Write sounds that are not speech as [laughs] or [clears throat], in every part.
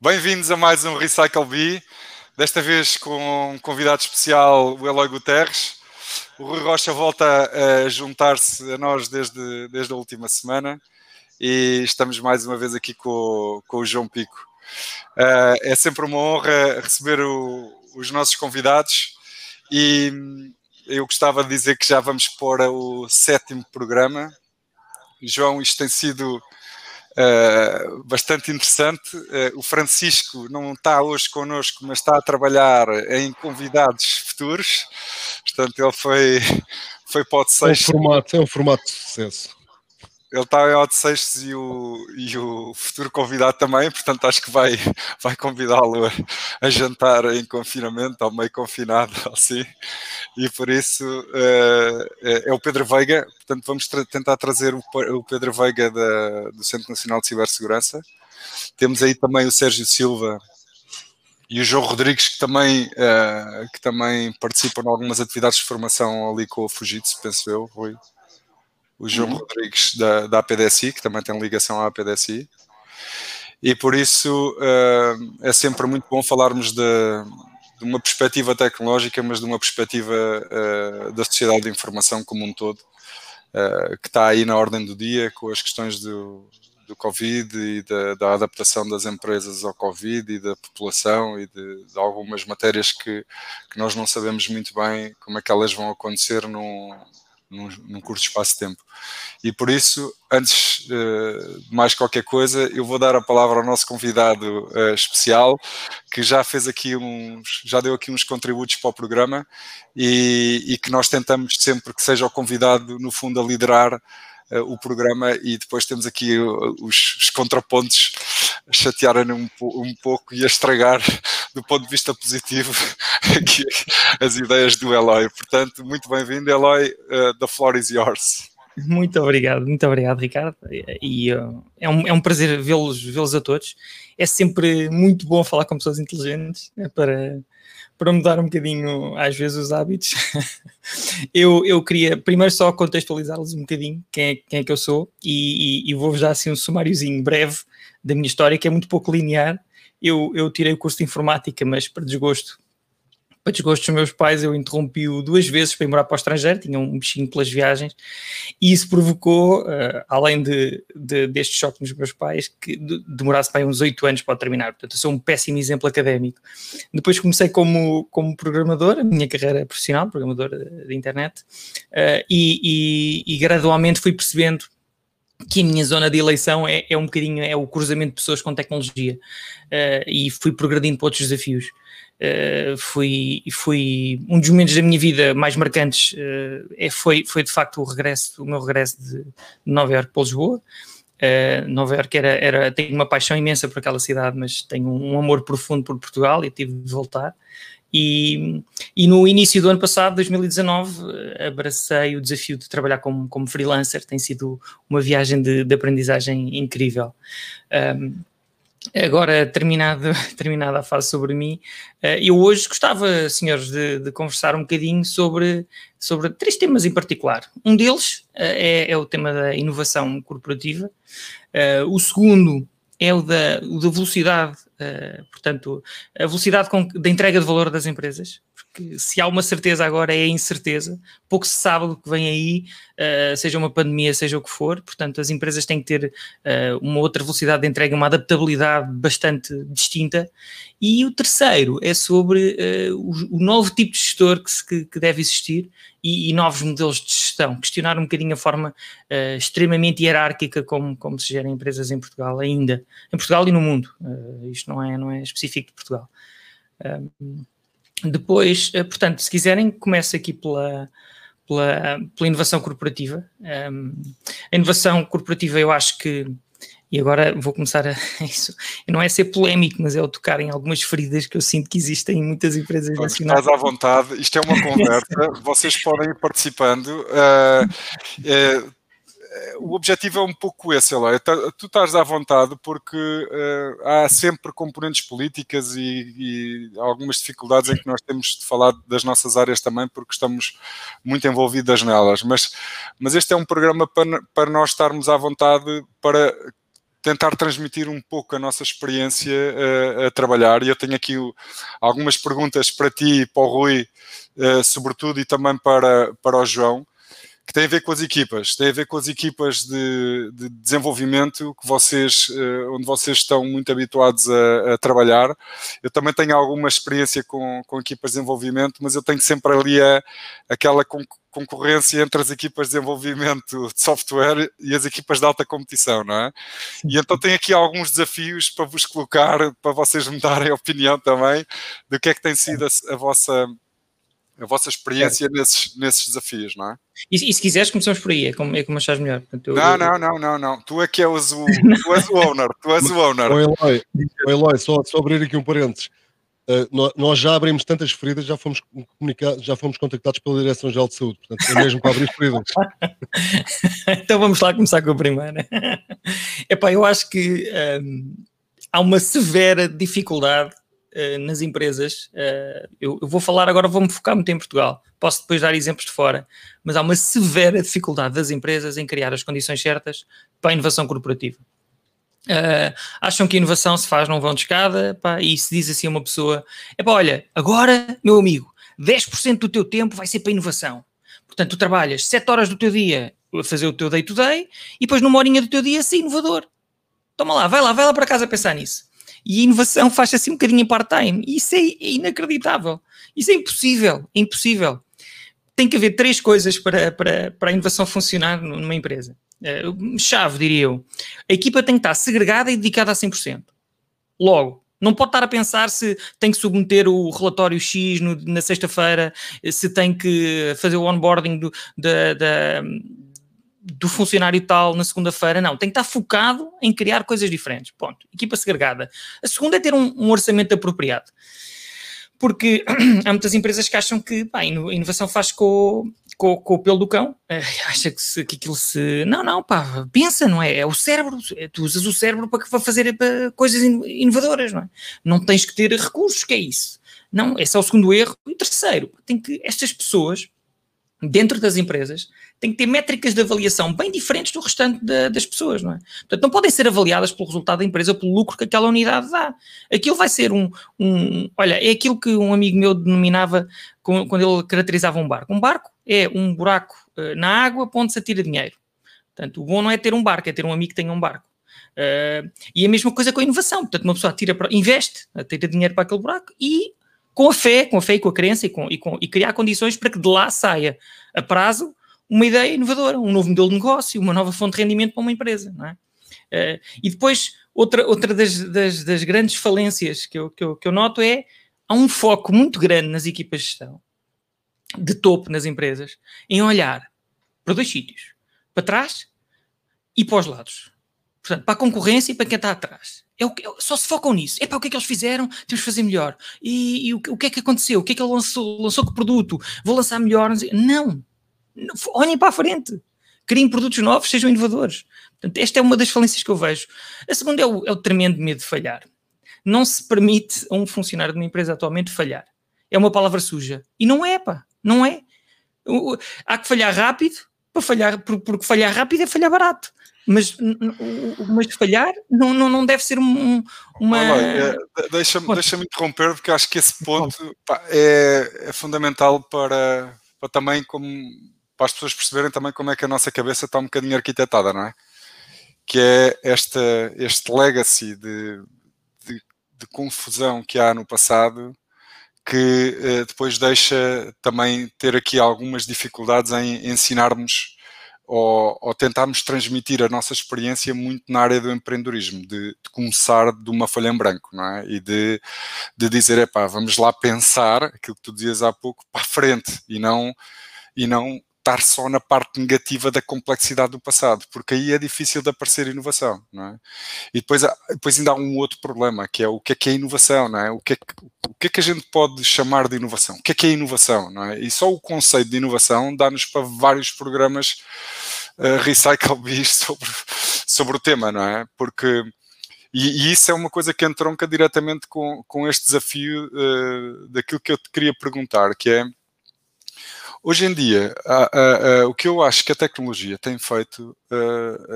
Bem-vindos a mais um Recycle Bee, desta vez com um convidado especial, o Eloy Guterres. O Rui Rocha volta a juntar-se a nós desde, desde a última semana e estamos mais uma vez aqui com, com o João Pico. Uh, é sempre uma honra receber o, os nossos convidados e eu gostava de dizer que já vamos para o sétimo programa. João, isto tem sido Uh, bastante interessante. Uh, o Francisco não está hoje connosco, mas está a trabalhar em convidados futuros. Portanto, ele foi, [laughs] foi para o É um formato, é um formato de sucesso ele está em Odd Seixas e o, e o futuro convidado também, portanto acho que vai, [laughs] vai convidá-lo a, a, jantar em confinamento, ou meio confinado, [laughs] assim, e por isso uh, é, é, o Pedro Veiga, portanto vamos tra tentar trazer o, o Pedro Veiga da, do Centro Nacional de Cibersegurança. Temos aí também o Sérgio Silva e o João Rodrigues, que também, uh, que também participam em algumas atividades de formação ali com o Fujitsu, penso eu, Rui o João uhum. Rodrigues da, da APDSI, que também tem ligação à APDSI. E por isso uh, é sempre muito bom falarmos de, de, uma perspectiva tecnológica, mas de uma perspectiva uh, da sociedade de informação como um todo, uh, que está aí na ordem do dia com as questões do, do Covid e da, da, adaptação das empresas ao Covid e da população e de, de algumas matérias que, que, nós não sabemos muito bem como é que elas vão acontecer num, num, num curto espaço de tempo. E por isso, antes uh, de mais qualquer coisa, eu vou dar a palavra ao nosso convidado uh, especial, que já fez aqui uns, já deu aqui uns contributos para o programa e, e que nós tentamos sempre que seja o convidado, no fundo, a liderar uh, o programa e depois temos aqui os, os contrapontos chatearem um, um pouco e a estragar do ponto de vista positivo [laughs] aqui as ideias do Eloy. Portanto, muito bem-vindo, Eloy. Uh, the floor is yours. Muito obrigado, muito obrigado, Ricardo. E uh, é, um, é um prazer vê-los vê a todos. É sempre muito bom falar com pessoas inteligentes né, para, para mudar um bocadinho, às vezes, os hábitos, [laughs] eu, eu queria primeiro só contextualizá-los um bocadinho, quem é, quem é que eu sou, e, e, e vou já assim um sumáriozinho breve da minha história, que é muito pouco linear. Eu, eu tirei o curso de informática, mas para desgosto para desgosto dos meus pais, eu interrompi-o duas vezes para ir morar para o estrangeiro, tinha um bichinho pelas viagens, e isso provocou, uh, além de, de, deste choque nos meus pais, que demorasse para uns oito anos para terminar. Portanto, eu sou um péssimo exemplo académico. Depois comecei como, como programador, a minha carreira profissional, programador de internet, uh, e, e, e gradualmente fui percebendo que a minha zona de eleição é, é, um bocadinho é o cruzamento de pessoas com tecnologia uh, e fui progredindo para outros desafios. Uh, foi, foi um dos momentos da minha vida mais marcantes uh, é, foi, foi de facto o regresso, o meu regresso de Nova Iorque para Lisboa. Uh, Nova Iorque era, era, tenho uma paixão imensa por aquela cidade, mas tenho um amor profundo por Portugal e tive de voltar. E, e, no início do ano passado, 2019, abracei o desafio de trabalhar como, como freelancer. Tem sido uma viagem de, de aprendizagem incrível. Um, Agora, terminado, [laughs] terminada a fase sobre mim, eh, eu hoje gostava, senhores, de, de, conversar um bocadinho sobre, sobre três temas em particular. Um deles eh, é, é o tema da inovação corporativa, eh, o segundo é o da, o da velocidade, portanto, a velocidade da entrega de valor das empresas, que se há uma certeza agora é a incerteza, pouco se sabe do que vem aí, uh, seja uma pandemia, seja o que for, portanto as empresas têm que ter uh, uma outra velocidade de entrega, uma adaptabilidade bastante distinta. E o terceiro é sobre uh, o, o, novo tipo de gestor que, se, que, que deve existir e, e, novos modelos de gestão, questionar um bocadinho a forma extremamente hierárquica como, como se gerem empresas em Portugal ainda, em Portugal e no mundo, isto não é, não é específico de Portugal. Depois, eh, portanto, se quiserem, começo aqui pela, pela, pela inovação corporativa. Um, a inovação corporativa, eu acho que, e agora vou começar a [laughs] isso, não é ser polémico, mas é o tocar em algumas feridas que eu sinto que existem em muitas empresas Pode, nacionais. Estás à vontade, isto é uma [laughs] conversa, vocês podem ir participando. Uh, uh, o objetivo é um pouco esse, Eloy. Tu estás à vontade porque uh, há sempre componentes políticas e, e, algumas dificuldades em que nós temos de falar das nossas áreas também porque estamos muito envolvidas nelas. Mas, mas este é um programa para, para nós estarmos à vontade para tentar transmitir um pouco a nossa experiência uh, a trabalhar. E eu tenho aqui algumas perguntas para ti, para o Rui, uh, sobretudo, e também para, para o João, que têm a ver com as equipas, têm a ver com as equipas de, de desenvolvimento que vocês, uh, onde vocês estão muito habituados a, a, trabalhar. Eu também tenho alguma experiência com, com equipas de desenvolvimento, mas eu tenho sempre ali a, aquela concorrência entre as equipas de desenvolvimento de software e as equipas de alta competição, não é? E então tenho aqui alguns desafios para vos colocar, para vocês me darem opinião também do que é que tem sido a, a vossa a vossa experiência é. nesses, nesses desafios, não é? E, e, se quiseres, começamos por aí, é como, é como achas melhor. Portanto, eu, não, eu... não, não, não, não. Tu é que és o, [laughs] tu és o owner, tu és o owner. O Eloy, o Eloy só, só abrir aqui um parênteses. Uh, nós já abrimos tantas feridas, já fomos comunicados, já fomos contactados pela Direção-Geral de Saúde, portanto, é mesmo para abrir feridas. [laughs] então vamos lá começar com a primeira. [laughs] Epá, eu acho que um, há uma severa dificuldade uh, nas empresas. Uh, eu, eu, vou falar agora, vou-me focar muito em Portugal. Posso depois dar exemplos de fora, mas há uma severa dificuldade das empresas em criar as condições certas para a inovação corporativa. Uh, acham que a inovação se faz num vão de escada pá, e se diz assim a uma pessoa: é pá, olha, agora, meu amigo, 10% do teu tempo vai ser para inovação. Portanto, tu trabalhas 7 horas do teu dia a fazer o teu day-to-day -day, e depois numa horinha do teu dia ser inovador. Toma lá, vai lá, vai lá para casa pensar nisso. E a inovação faz assim um bocadinho em part-time. Isso é inacreditável. Isso é impossível. É impossível. Tem que haver três coisas para, para, para a inovação funcionar numa empresa. Uh, chave, diria eu. A equipa tem que estar segregada e dedicada a 100%. Logo, não pode estar a pensar se tem que submeter o relatório X no, na sexta-feira, se tem que fazer o onboarding do, da, da, do funcionário tal na segunda-feira. Não, tem que estar focado em criar coisas diferentes. Ponto. Equipa segregada. A segunda é ter um, um orçamento apropriado porque [clears throat] há muitas empresas que acham que pá, a inovação faz com, com, com, o pelo do cão, [laughs] acha que, se, que aquilo se. Não, não, pá, pensa, não é? É o cérebro, é, tu usas o cérebro para, para fazer para coisas inovadoras, não é? Não tens que ter recursos, que é isso. Não, esse é o segundo erro. E o terceiro, tem que estas pessoas dentro das empresas, têm que ter métricas de avaliação bem diferentes do restante da, das pessoas, não é? Portanto, não podem ser avaliadas pelo resultado da empresa, pelo lucro que aquela unidade dá. Aquilo vai ser um, um olha, é aquilo que um amigo meu denominava quando ele caracterizava um barco. Um barco é um buraco uh, na água para onde se atira dinheiro. Portanto, o bom não é ter um barco, é ter um amigo que tenha um barco. Uh, e a mesma coisa com a inovação. Portanto, uma pessoa tira para, investe, tira dinheiro para aquele buraco e com a fé, com a fé e com a crença e, com, e, com, e criar condições para que de lá saia a prazo uma ideia inovadora, um novo modelo de negócio, uma nova fonte de rendimento para uma empresa, não é? Uh, e depois, outra, outra das, das, das grandes falências que eu, que, eu, que eu noto é há um foco muito grande nas equipas de gestão, de topo nas empresas, em olhar para dois sítios, para trás e para os lados. Portanto, para a concorrência e para quem está atrás. É o que, só se focam nisso. É para o que é que eles fizeram, temos que fazer melhor. E, e o, o, que é que aconteceu? O que é que ele lançou? Lançou que produto? Vou lançar melhor? Não. Olhem para a frente. Criem produtos novos, sejam inovadores. Portanto, esta é uma das falências que eu vejo. A segunda é o, é o tremendo medo de falhar. Não se permite a um funcionário de uma empresa atualmente falhar. É uma palavra suja. E não é, pá. Não é. Há que falhar rápido, para falhar, porque falhar rápido é falhar barato mas, mas falhar não, não, não deve ser um, uma. É, Deixa-me deixa interromper, porque acho que esse ponto pá, é, é fundamental para, para também como para as pessoas perceberem também como é que a nossa cabeça está um bocadinho arquitetada, não é? Que é esta, este legacy de, de, de confusão que há no passado que eh, depois deixa também ter aqui algumas dificuldades em ensinarmos ou, ou, tentarmos transmitir a nossa experiência muito na área do empreendedorismo, de, de começar de uma folha em branco, não é? E de, de dizer, epá, vamos lá pensar aquilo que tu dizias há pouco para a frente e não, e não estar só na parte negativa da complexidade do passado, porque aí é difícil de aparecer inovação, não é? E depois, depois ainda há um outro problema, que é o que é que é inovação, não é? O que é que, o que é que a gente pode chamar de inovação? O que é que é inovação, não é? E só o conceito de inovação dá-nos para vários programas uh, Recycle [laughs] Bees sobre, sobre o tema, não é? Porque e, e, isso é uma coisa que entronca diretamente com, com este desafio uh, daquilo que eu te queria perguntar, que é Hoje em dia, o que eu acho que a tecnologia tem feito,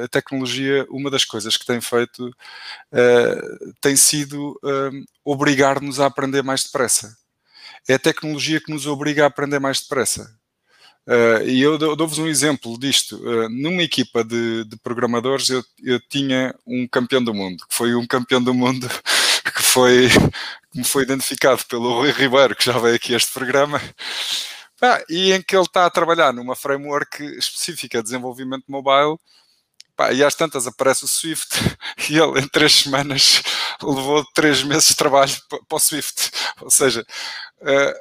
a tecnologia, uma das coisas que tem feito tem sido obrigar-nos a aprender mais depressa. É a tecnologia que nos obriga a aprender mais depressa. Uh, e eu dou-vos um exemplo disto. Uh, numa equipa de, de programadores, eu, eu, tinha um campeão do mundo, que foi um campeão do mundo [laughs] que foi, que me foi identificado pelo Rui Ribeiro, que já veio aqui a este programa, ah, e em que ele está a trabalhar numa framework específica de desenvolvimento mobile. Pá, e às tantas aparece o Swift [laughs] e ele em três semanas [laughs] levou três meses de trabalho para o Swift. Ou seja, uh,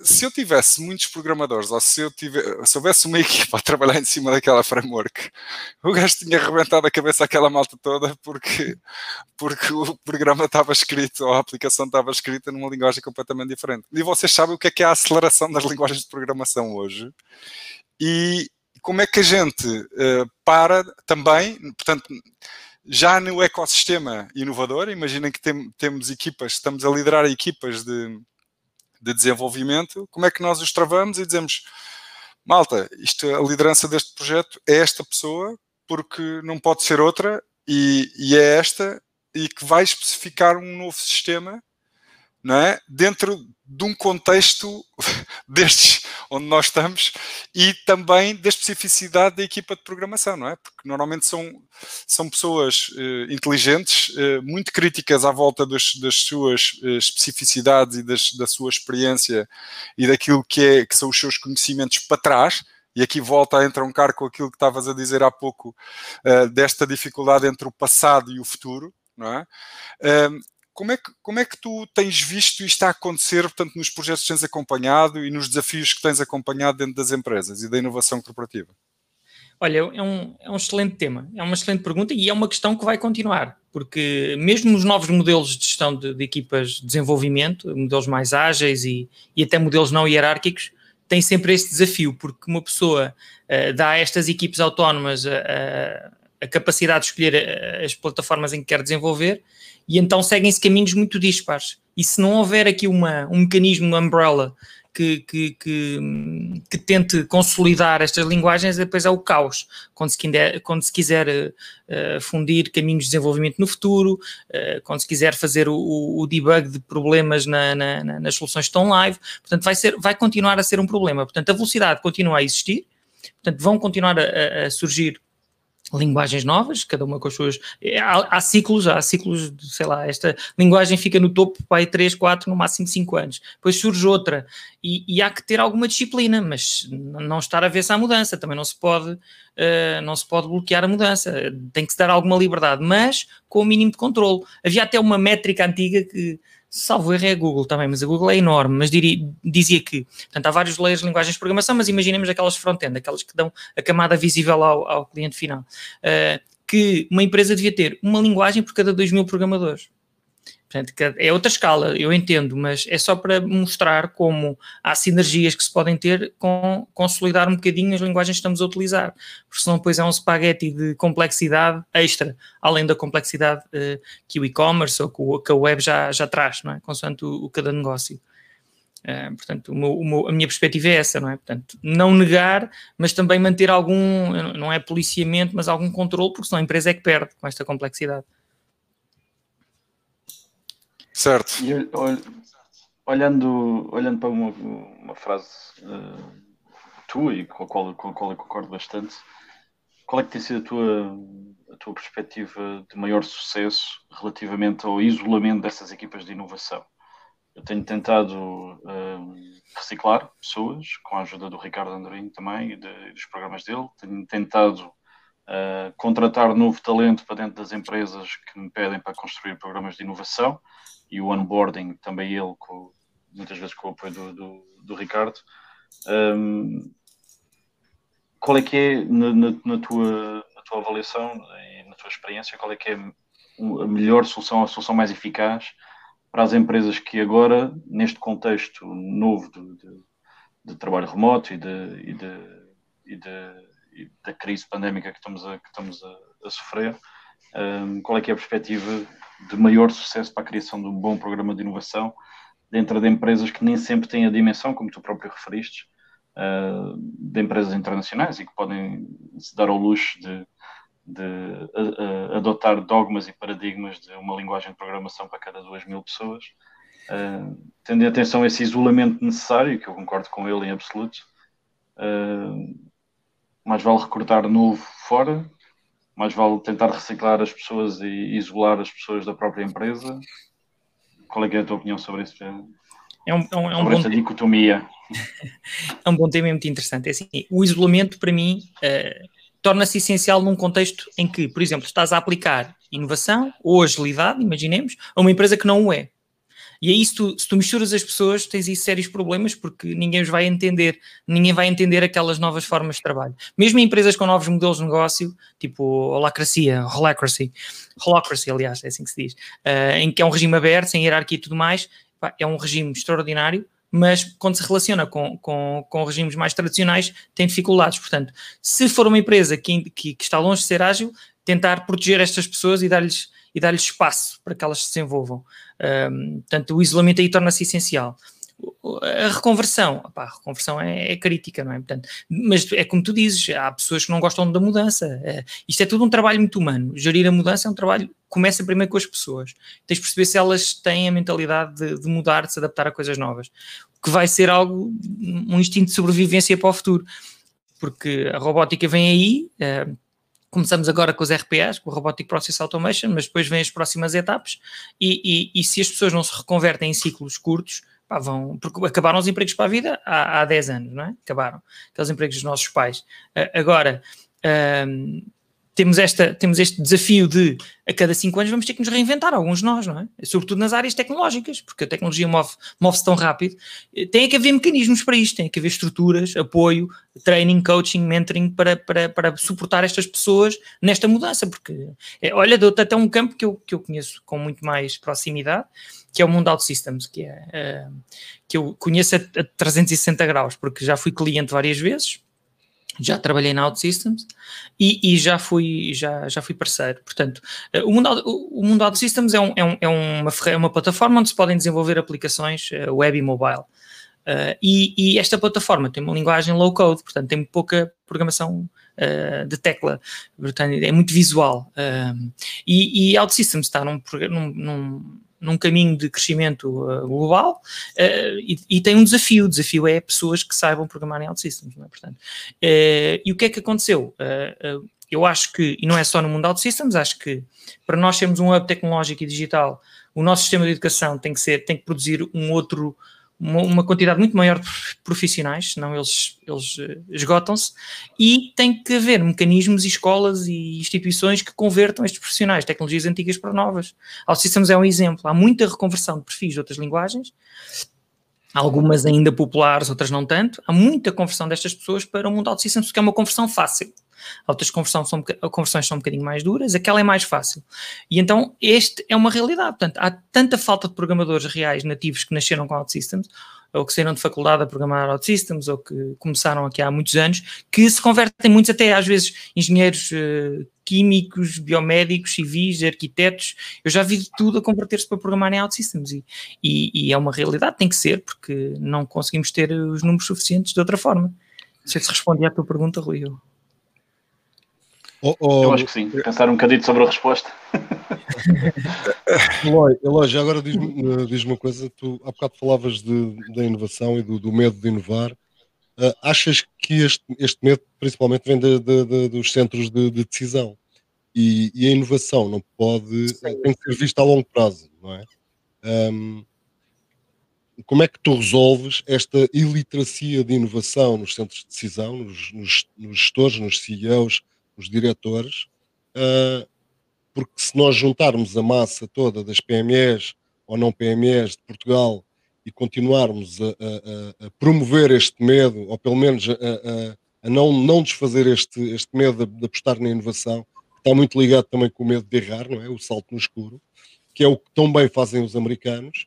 se eu tivesse muitos programadores, ou se eu tivesse, se houvesse uma [laughs] equipa a trabalhar em cima daquela framework, o gajo tinha arrebentado a cabeça aquela malta toda porque, porque o programa estava escrito, ou a aplicação estava escrita numa linguagem completamente diferente. E vocês sabem o que é que é a aceleração das [laughs] linguagens de programação hoje. E como é que a gente uh, para também, portanto, já no ecossistema inovador, imaginem que tem, temos equipas, estamos a liderar equipas de de desenvolvimento, como é que nós os travamos e dizemos, malta, isto, a liderança deste projeto é esta pessoa, porque não pode ser outra, e, e é esta, e que vai especificar um novo sistema não é? dentro de um contexto [laughs] destes onde nós estamos e também da especificidade da equipa de programação, não é? Porque normalmente são, são pessoas uh, inteligentes, uh, muito críticas à volta das, das suas uh, especificidades e das, da sua experiência e daquilo que, é, que são os seus conhecimentos para trás. E aqui volta a entroncar com aquilo que estavas a dizer há pouco, desta dificuldade entre o passado e o futuro, não é? Como é, que, como é que tu tens visto isto a acontecer, portanto, nos projetos que tens acompanhado e nos desafios que tens acompanhado dentro das empresas e da inovação corporativa? Olha, é um, é um excelente tema, é uma excelente pergunta e é uma questão que vai continuar, porque mesmo os novos modelos de gestão de, de equipas de desenvolvimento, modelos mais ágeis e, e até modelos não hierárquicos, têm sempre este desafio, porque uma pessoa uh, dá a estas equipes autónomas a, a, capacidade de escolher eh, as plataformas em que quer desenvolver e então seguem-se caminhos muito dispares. E se não houver aqui uma, um mecanismo, umbrella, que, que, que, que, tente consolidar estas linguagens, depois é o caos, quando se, quiser, quando se quiser uh, fundir caminhos de desenvolvimento no futuro, uh, quando se quiser fazer o, o debug de problemas na, na, nas soluções que estão live, portanto vai, ser, vai continuar a ser um problema. Portanto, a velocidade continua a existir, portanto vão continuar a, a surgir linguagens novas, cada uma com as suas. É, há, há, ciclos, há ciclos, sei lá, esta linguagem fica no topo para 3, 4, no máximo 5 anos. Depois surge outra e, e, há que ter alguma disciplina, mas não estar a ver-se à mudança. Também não se pode, uh, não se pode bloquear a mudança. Tem que se dar alguma liberdade, mas com o mínimo de controle. Havia até uma métrica antiga que salvo erro é a Google também, mas a Google é enorme, mas diria, dizia que, portanto, há vários layers de linguagens de programação, mas imaginemos aquelas front-end, aquelas que dão a camada visível ao, ao cliente final, uh, que uma empresa devia ter uma linguagem por cada 2 mil programadores. Portanto, é outra escala, eu entendo, mas é só para mostrar como há sinergias que se podem ter com consolidar um bocadinho as linguagens que estamos a utilizar, porque senão depois é um espaguete de complexidade extra, além da complexidade uh, que o e-commerce ou que a web já, já traz, não é? consoante o, o cada negócio. Uh, portanto, o meu, o meu, a minha perspectiva é essa, não é? Portanto, não negar, mas também manter algum, não é policiamento, mas algum controle, porque senão a empresa é que perde com esta complexidade. Certo. E, olhando, olhando para uma, uma frase uh, tua e com a, qual, com a qual eu concordo bastante, qual é que tem sido a tua, a tua perspectiva de maior sucesso relativamente ao isolamento dessas equipas de inovação? Eu tenho tentado uh, reciclar pessoas, com a ajuda do Ricardo Andorinho também e, de, e dos programas dele. Tenho tentado uh, contratar novo talento para dentro das empresas que me pedem para construir programas de inovação e o onboarding, também ele, com, muitas vezes com o apoio do, do, do Ricardo. Um, qual é que é, na, na, na, tua, na tua avaliação e na tua experiência, qual é que é a melhor solução, a solução mais eficaz para as empresas que agora, neste contexto novo de, de, de trabalho remoto e, de, e, de, e, e da crise pandémica que estamos a, que estamos a, a sofrer, um, qual é que é a perspectiva de maior sucesso para a criação de um bom programa de inovação dentro de empresas que nem sempre têm a dimensão, como tu próprio referiste, uh, de empresas internacionais e que podem se dar ao luxo de, de adotar dogmas e paradigmas de uma linguagem de programação para cada duas mil pessoas, uh, tendo atenção a esse isolamento necessário, que eu concordo com ele em absoluto, uh, mais vale recrutar novo fora, mais vale tentar reciclar as pessoas e isolar as pessoas da própria empresa. Qual é, é a tua opinião sobre isso? É um, é um, é um essa dicotomia. [laughs] é um bom tema muito interessante. É assim, o isolamento, para mim, uh, torna-se essencial num contexto em que, por exemplo, estás a aplicar inovação ou agilidade, imaginemos, a uma empresa que não o é. E aí, se tu, se tu misturas as pessoas, tens aí sérios problemas porque ninguém os vai entender, ninguém vai entender aquelas novas formas de trabalho. Mesmo em empresas com novos modelos de negócio, tipo holacracia, holacracy, holacracy, aliás, é assim que se diz, uh, em que é um regime aberto, sem hierarquia e tudo mais, pá, é um regime extraordinário, mas quando se relaciona com, com, com regimes mais tradicionais, tem dificuldades. Portanto, se for uma empresa que, que, que está longe de ser ágil, tentar proteger estas pessoas e dar-lhes e dar-lhes espaço para que elas se desenvolvam. Um, portanto, o isolamento aí torna-se essencial. A reconversão, a reconversão é, é, crítica, não é? Portanto, mas é como tu dizes, há pessoas que não gostam da mudança. É, isto é tudo um trabalho muito humano. Gerir a mudança é um trabalho começa primeiro com as pessoas. Tens de perceber se elas têm a mentalidade de, de, mudar, de se adaptar a coisas novas. O que vai ser algo, um instinto de sobrevivência para o futuro. Porque a robótica vem aí, é, começamos agora com os RPAs, com o Robotic Process Automation, mas depois vêm as próximas etapas, e, e, e se as pessoas não se reconvertem em ciclos curtos, pá, vão, porque acabaram os empregos para a vida há, há 10 anos, não é? Acabaram, aqueles empregos dos nossos pais. Uh, agora, uh, temos, esta, temos este desafio de a cada cinco anos vamos ter que nos reinventar, alguns de nós, não é? Sobretudo nas áreas tecnológicas, porque a tecnologia move, move-se tão rápido. Tem que haver mecanismos para isto, tem que haver estruturas, apoio, training, coaching, mentoring para, para, para suportar estas pessoas nesta mudança, porque, é, olha, dou-te até um campo que eu, que eu conheço com muito mais proximidade, que é o mundo Systems, que, é, uh, que eu conheço a, a 360 graus, porque já fui cliente várias vezes, já trabalhei na OutSystems e, e já, fui, já, já fui parceiro. Portanto, eh, o mundo, o mundo OutSystems é, um, é, um, é uma, é uma plataforma onde se podem desenvolver aplicações eh, web e mobile. Uh, e, e, esta plataforma tem uma linguagem low code, portanto, tem pouca programação uh, de tecla, portanto, é muito visual. Uh, e, e OutSystems está num, num, num num caminho de crescimento uh, global uh, e, e, tem um desafio. O desafio é pessoas que saibam programar em OutSystems. Não é? Portanto, uh, e o que é que aconteceu? eu acho que, e não é só no mundo OutSystems, acho que para nós sermos um hub tecnológico e digital, o nosso sistema de educação tem que ser, tem que produzir um outro uma, uma, quantidade muito maior de profissionais, senão eles, eles uh, esgotam-se, e tem que haver mecanismos e escolas e instituições que convertam estes profissionais, tecnologias antigas para novas. OutSystems é um exemplo, há muita reconversão de perfis de outras linguagens, algumas ainda populares, outras não tanto, há muita conversão destas pessoas para o mundo OutSystems, que é uma conversão fácil. Outras conversões são, conversões são um bocadinho mais duras, aquela é mais fácil. E então este é uma realidade. Portanto, há tanta falta de programadores reais nativos que nasceram com OutSystems, ou que saíram de faculdade a programar OutSystems, ou que começaram aqui há muitos anos, que se convertem muitos até às vezes engenheiros uh, químicos, biomédicos, civis, arquitetos. Eu já vi tudo a converter-se para programar em OutSystems e, e, e é uma realidade, tem que ser, porque não conseguimos ter os números suficientes de outra forma. Não sei se respondi à tua pergunta, Rui. Oh, oh, eu acho que sim. Pensar um bocadinho sobre a resposta. [laughs] Eloy, Eloy, já agora diz-me eh, diz uma coisa. Tu há bocado falavas de, da inovação e do, do medo de inovar. Uh, achas que este, este medo principalmente vem de, de, dos centros de, decisão? E, e, a inovação não pode, sim. tem que ser vista a longo prazo, não é? Um, como é que tu resolves esta iliteracia de inovação nos centros de decisão, nos, nos, nos gestores, nos CEOs, os diretores, uh, porque se nós juntarmos a massa toda das PMEs ou não PMEs de Portugal e continuarmos a, a, a promover este medo, ou pelo menos a, a não, não desfazer este, este medo de, de, apostar na inovação, que está muito ligado também com o medo de errar, não é? O salto no escuro, que é o que tão bem fazem os americanos.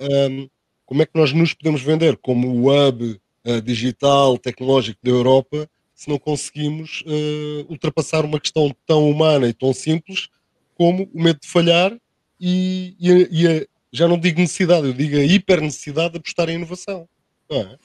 Um, como é que nós nos podemos vender como o hub uh, digital, tecnológico da Europa, se não conseguimos uh, ultrapassar uma questão tão humana e tão simples como o medo de falhar e, e, a, e a, já não digo necessidade, eu digo a hiper necessidade de apostar em inovação. É?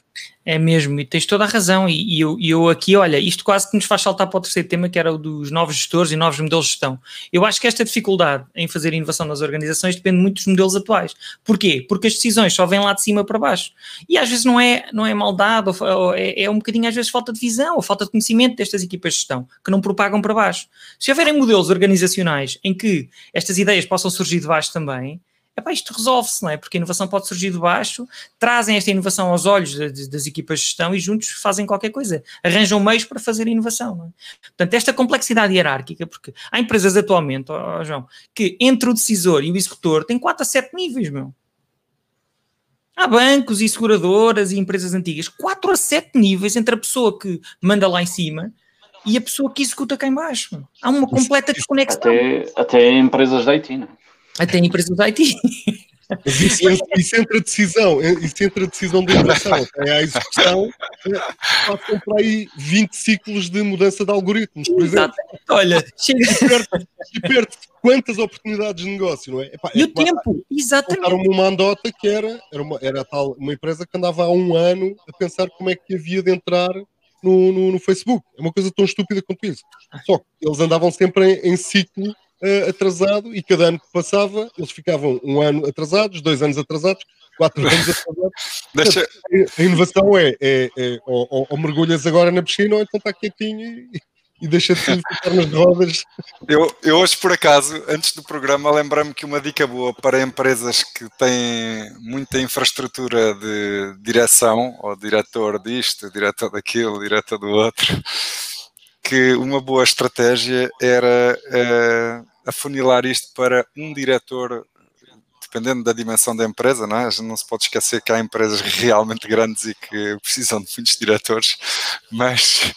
É mesmo, e tens toda a razão. E, e eu, eu aqui, olha, isto quase que nos faz saltar para o terceiro tema, que era o dos novos gestores e novos modelos de gestão. Eu acho que esta dificuldade em fazer inovação nas organizações depende muito dos modelos atuais. Porquê? Porque as decisões só vêm lá de cima para baixo. E às vezes não é, não é maldade, ou, ou é, é, um bocadinho às vezes falta de visão, ou falta de conhecimento destas equipas de gestão, que não propagam para baixo. Se houverem modelos organizacionais em que estas ideias possam surgir de baixo também, Epá, isto resolve-se, não é? Porque a inovação pode surgir de baixo, trazem esta inovação aos olhos de, de, das equipas de gestão e juntos fazem qualquer coisa, arranjam meios para fazer inovação. É? Portanto, esta complexidade hierárquica, porque há empresas atualmente, oh, João, que entre o decisor e o executor tem 4 a 7 níveis, meu. Há bancos e seguradoras e empresas antigas, 4 a 7 níveis entre a pessoa que manda lá em cima e a pessoa que executa cá em baixo. Há uma completa desconexão. Até, até empresas da IT, não é? Até em empresas do IT. Mas isso, isso entre a decisão, isso entre a decisão de inovação até à execução, passam por aí 20 ciclos de mudança de algoritmos, por exemplo. Olha, chega. E perto quantas oportunidades de negócio, não é? Epá, e é o tempo, exatamente. Era uma andota que era, era, uma, era tal, uma empresa que andava há um ano a pensar como é que havia de entrar no, no, no Facebook. É uma coisa tão estúpida quanto isso. Só que eles andavam sempre em, em ciclo uh, atrasado e cada ano que passava eles ficavam um ano atrasados, dois anos atrasados, quatro anos [laughs] atrasados. Deixa... A inovação é, é, é ou, ou, ou, mergulhas agora na piscina ou então está quietinho e, e deixa de ficar nas rodas. [laughs] Eu, eu hoje, por acaso, antes do programa, lembrei-me que uma dica boa para empresas que têm muita infraestrutura de direção, ou diretor disto, diretor daquilo, diretor do outro, que uma boa estratégia era uh, afunilar isto para um diretor, dependendo da dimensão da empresa, não, é? não se pode esquecer que há empresas [laughs] realmente grandes e que precisam de muitos diretores, mas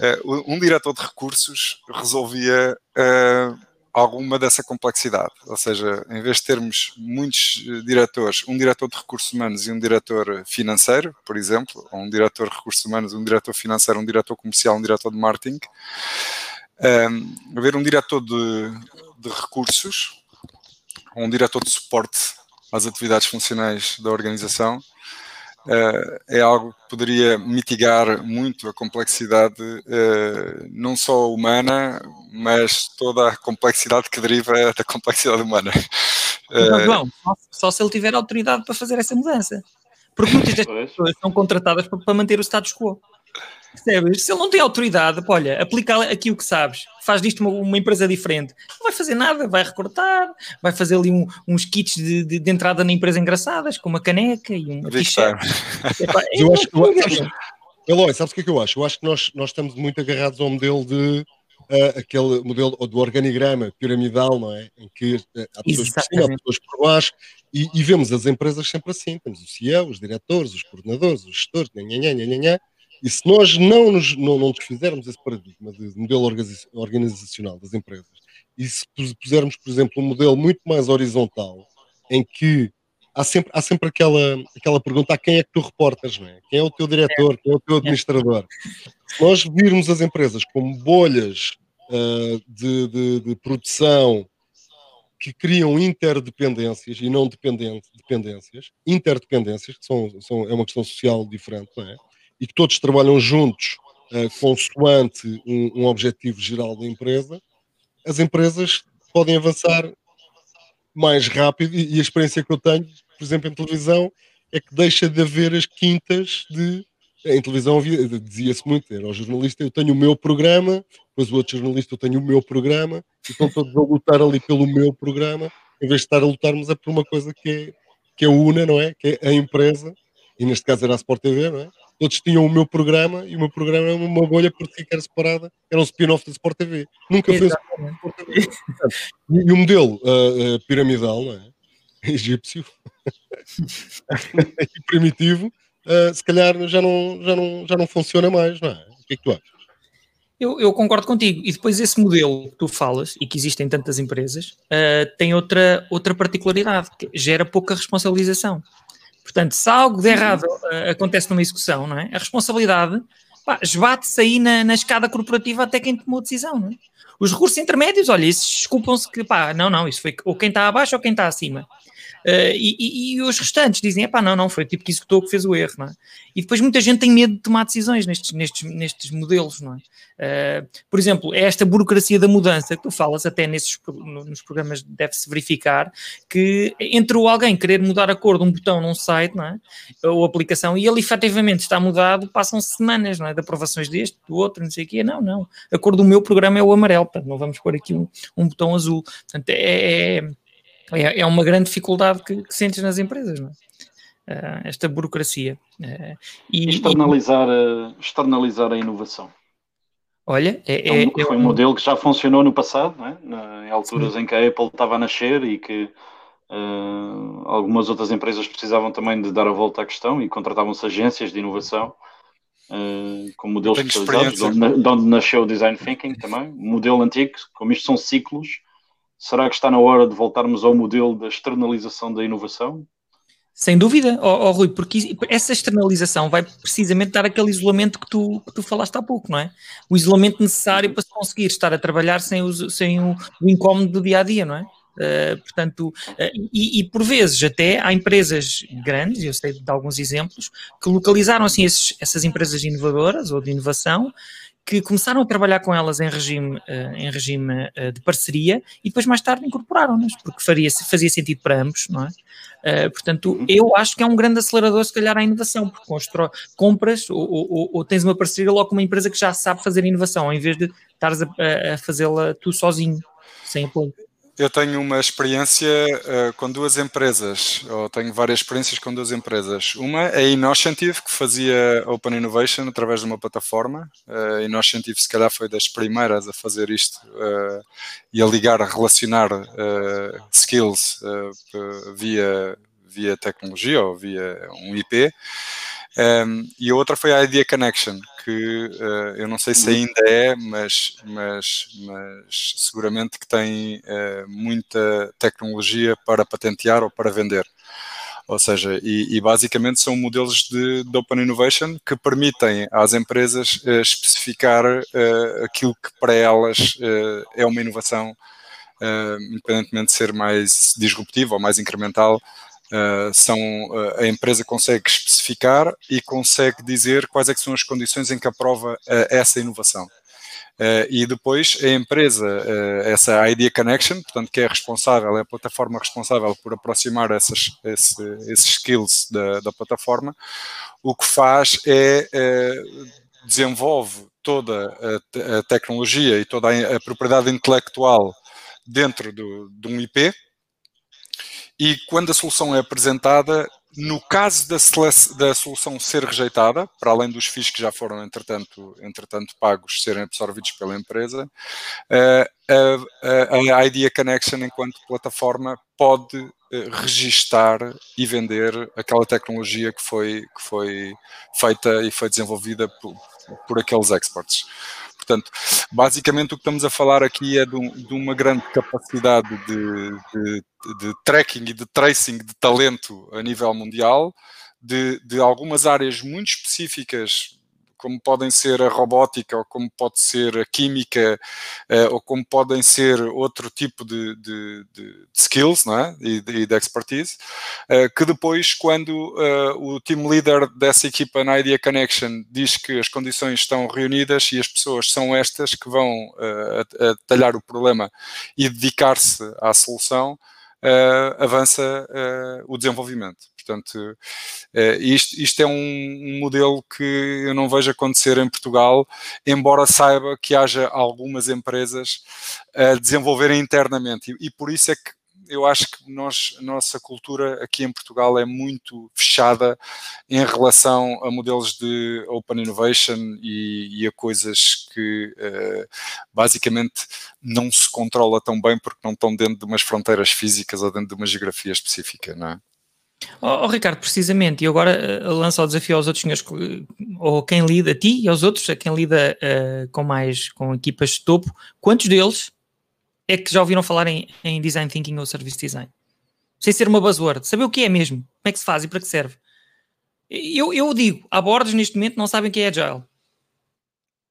uh, um diretor de recursos resolvia uh, alguma dessa complexidade. Ou seja, em vez de termos muitos eh, diretores, um diretor de recursos humanos e um diretor financeiro, por exemplo, ou um diretor de recursos humanos, um diretor financeiro, um diretor comercial, um diretor de marketing, um, haver um diretor de, de recursos, um diretor de suporte às atividades funcionais da organização, uh, é algo que poderia mitigar muito a complexidade, uh, não só humana, mas toda a complexidade que deriva [laughs] da complexidade humana. Não, só, só se ele tiver autoridade para fazer essa mudança. Porque muitas das pessoas são contratadas para, para manter o status quo. Percebes? Se ele não tem autoridade, olha, aplica aqui o que sabes, faz disto uma, uma, empresa diferente, não vai fazer nada, vai recortar, vai fazer ali um, uns kits de, de, de, entrada na empresa engraçadas, com uma caneca e um t-shirt. [laughs] É eu acho que. Eloy, sabes o que é que eu acho? Eu acho que nós, nós estamos muito agarrados ao modelo de. Uh, aquele modelo do organigrama piramidal, não é? Em que uh, há pessoas por cima, há pessoas por baixo, e, e, vemos as empresas sempre assim: temos o CEO, os diretores, os coordenadores, os gestores, nhanhã, nhanhã, e se nós não nos, não, não desfizermos esse paradigma de modelo organizacional das empresas, e se pusermos, por exemplo, um modelo muito mais horizontal, em que há sempre, há sempre aquela, aquela pergunta a quem é que tu reportas, não é? Quem é o teu diretor, quem é o teu administrador? Se nós virmos as empresas como bolhas uh, de, de, de, produção que criam interdependências e não dependências, interdependências, que são, são, é uma questão social diferente, não é? E que todos trabalham juntos uh, consoante um, um, objetivo geral da empresa, as empresas podem avançar mais rápido e, e a experiência que eu tenho, por exemplo, em televisão, é que deixa de haver as quintas de. Em televisão dizia-se muito, era o jornalista, eu tenho o meu programa, depois o outro jornalista, eu tenho o meu programa, e estão todos a lutar ali pelo meu programa, em vez de estar a lutarmos é por uma coisa que é, que é una, não é? Que é a empresa, e neste caso era a Sport TV, não é? Todos tinham o meu programa e o meu programa era uma bolha porque era separada, era um spin-off da Sport TV. Nunca fez Sport TV. E o modelo uh, uh, piramidal, não é? [laughs] egípcio [laughs] e primitivo, uh, se calhar já não, já, não, já não funciona mais, não é? O que é que tu achas? Eu, eu, concordo contigo. E depois esse modelo que tu falas e que existe em tantas empresas uh, tem outra, outra particularidade, que gera pouca responsabilização. Portanto, se algo de errado uh, acontece numa execução, não é? A responsabilidade esbate-se aí na, na, escada corporativa até quem tomou a decisão, não é? Os recursos intermédios, olha, esses desculpam-se que, pá, não, não, isso foi ou quem está abaixo ou quem está acima. Uh, e, e, os restantes dizem, pá, não, não, foi o tipo que executou que fez o erro, não é? E depois muita gente tem medo de tomar decisões nestes, nestes, nestes modelos, não é? Uh, por exemplo, é esta burocracia da mudança que tu falas até nesses, nos programas deve-se verificar que entre o alguém querer mudar a cor de um botão num site, não é? Ou aplicação, e ele efetivamente está mudado, passam semanas, não é? De aprovações deste, do outro, não sei o quê. Não, não. A cor do meu programa é o amarelo, portanto, não vamos pôr aqui um, um botão azul. Portanto, é, é é, é uma grande dificuldade que, que sentes nas empresas, não é? Uh, esta burocracia. Uh, e, externalizar, e... externalizar a inovação. Olha, é, é, é foi um modelo que já funcionou no passado, é? Na, em alturas Sim. em que a Apple estava a nascer e que uh, algumas outras empresas precisavam também de dar a volta à questão e contratavam-se agências de inovação uh, com modelos especializados, onde, de onde nasceu o Design Thinking também, modelo antigo, como isto são ciclos, Será que está na hora de voltarmos ao modelo da externalização da inovação? Sem dúvida, oh, oh, Rui, porque essa externalização vai precisamente dar aquele isolamento que tu, que tu falaste há pouco, não é? O isolamento necessário para se conseguir estar a trabalhar sem, o, sem o, o incómodo do dia a dia, não é? Uh, portanto, uh, e, e, por vezes até há empresas grandes, eu sei de alguns exemplos, que localizaram assim esses, essas empresas inovadoras ou de inovação que começaram a trabalhar com elas em regime, uh, em regime uh, de parceria e depois mais tarde incorporaram-nas, porque faria, fazia sentido para ambos, não é? Uh, portanto, uhum. eu acho que é um grande acelerador, se calhar, à inovação, porque constrói, compras ou, ou, ou, tens uma parceria logo com uma empresa que já sabe fazer inovação, em vez de estares a, a fazê-la tu sozinho, sem apoio. Eu tenho uma experiência uh, com duas empresas, ou tenho várias experiências com duas empresas. Uma é a Innocentive, que fazia Open Innovation através de uma plataforma. Uh, a Innocentive, se calhar, foi das primeiras a fazer isto uh, e a ligar, a relacionar uh, skills via, via tecnologia ou via um IP. Um, e a outra foi a Idea Connection, que uh, eu não sei se uhum. ainda é, mas, mas, mas seguramente que tem uh, muita tecnologia para patentear ou para vender. Ou seja, e, e basicamente são modelos de, de, Open Innovation que permitem às empresas uh, especificar aquilo que para elas é uma inovação, independentemente de ser mais disruptiva ou mais incremental, Uh, são, uh, a empresa consegue especificar e consegue dizer quais é são as condições em que aprova uh, essa inovação. e depois a empresa, essa Idea Connection, portanto, que é responsável, é a plataforma responsável por aproximar essas, esse, esses skills da, da, plataforma, o que faz é desenvolve toda a, a, tecnologia e toda a, a propriedade intelectual dentro do, de um IP, e quando a solução é apresentada, no caso da, da, solução ser rejeitada, para além dos FIIs que já foram, entretanto, entretanto pagos, serem absorvidos pela empresa, eh, a, a, a Idea Connection, enquanto plataforma, pode eh, registar e vender aquela tecnologia que foi, que foi feita e foi desenvolvida por, por aqueles experts. Portanto, basicamente o que estamos a falar aqui é de, um, de uma grande capacidade de, de, de, tracking e de tracing de talento a nível mundial, de, de algumas áreas muito específicas como podem ser a robótica, ou como pode ser a química, uh, ou como podem ser outro tipo de, de, de skills não é? e, de, de expertise, uh, que depois, quando uh, o team leader dessa equipa na Idea Connection diz que as condições estão reunidas e as pessoas são estas que vão a, a talhar o problema e dedicar-se à solução, avança o desenvolvimento. Portanto, eh, isto, isto é um, modelo que eu não vejo acontecer em Portugal, embora saiba que haja algumas empresas a desenvolverem internamente. E, e por isso é que eu acho que nós, nossa cultura aqui em Portugal é muito fechada em relação a modelos de open innovation e, e a coisas que uh, basicamente não se controla tão bem porque não estão dentro de umas fronteiras físicas ou dentro de uma geografia específica, não é? Oh, oh, Ricardo, precisamente, e agora uh, lanço o desafio aos outros senhores, ou quem lida, a ti e aos outros, a quem lida uh, com mais, com equipas de topo, quantos deles é que já ouviram falar em, em design thinking ou service design? Sem ser uma buzzword, saber o que é mesmo, como é que se faz e para que serve. Eu, eu digo, há bordos neste momento não sabem o que é agile.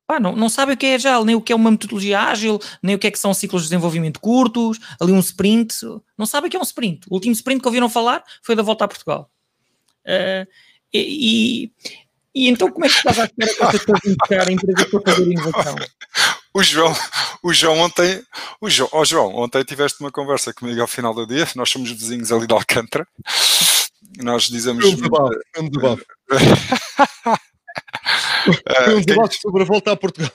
Pá, não, não sabem o que é agile, nem o que é uma metodologia ágil, nem o que é que são ciclos de desenvolvimento curtos, ali um sprint, não sabem o que é um sprint. O último sprint que ouviram falar foi da volta a Portugal. Uh, e, e, então como é que estás à espera que essas pessoas indicar a empresa para fazer inovação? O João, o João ontem, o João, oh João, ontem tiveste uma conversa comigo ao final do dia, nós somos vizinhos ali de Alcântara, nós dizemos... Um debate, um debate. [laughs] Foi um debate sobre a volta a Portugal.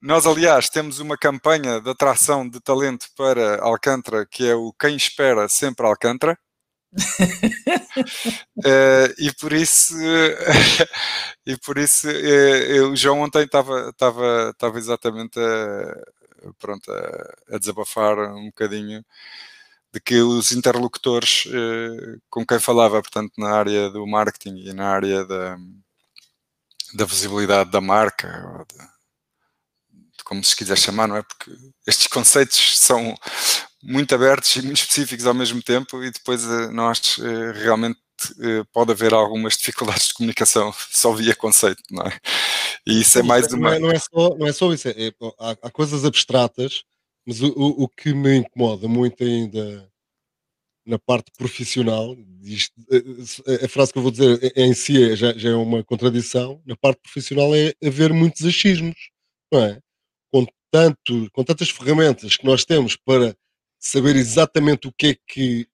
Nós, aliás, temos uma campanha de atração de talento para Alcântara, que é o Quem Espera Sempre Alcântara. uh, [laughs] e por isso [laughs] e por isso uh, o João ontem estava exatamente a, pronto a, a, desabafar um bocadinho de que os interlocutores uh, com quem falava portanto na área do marketing e na área da da visibilidade da marca, de, como se quiser chamar, não é? Porque estes conceitos são muito abertos e muito específicos ao mesmo tempo e depois eh, nós eh, realmente eh, pode haver algumas dificuldades de comunicação [laughs] só via conceito, não é? E isso é mais não uma... É, não, é só, não é só isso, é, é, há, há, coisas abstratas, mas o, o, o, que me incomoda muito ainda na parte profissional, isto, a frase que eu vou dizer em si já, já, é uma contradição, na parte profissional é haver muitos achismos, não é? Com, tanto, com tantas ferramentas que nós temos para saber exatamente o que é que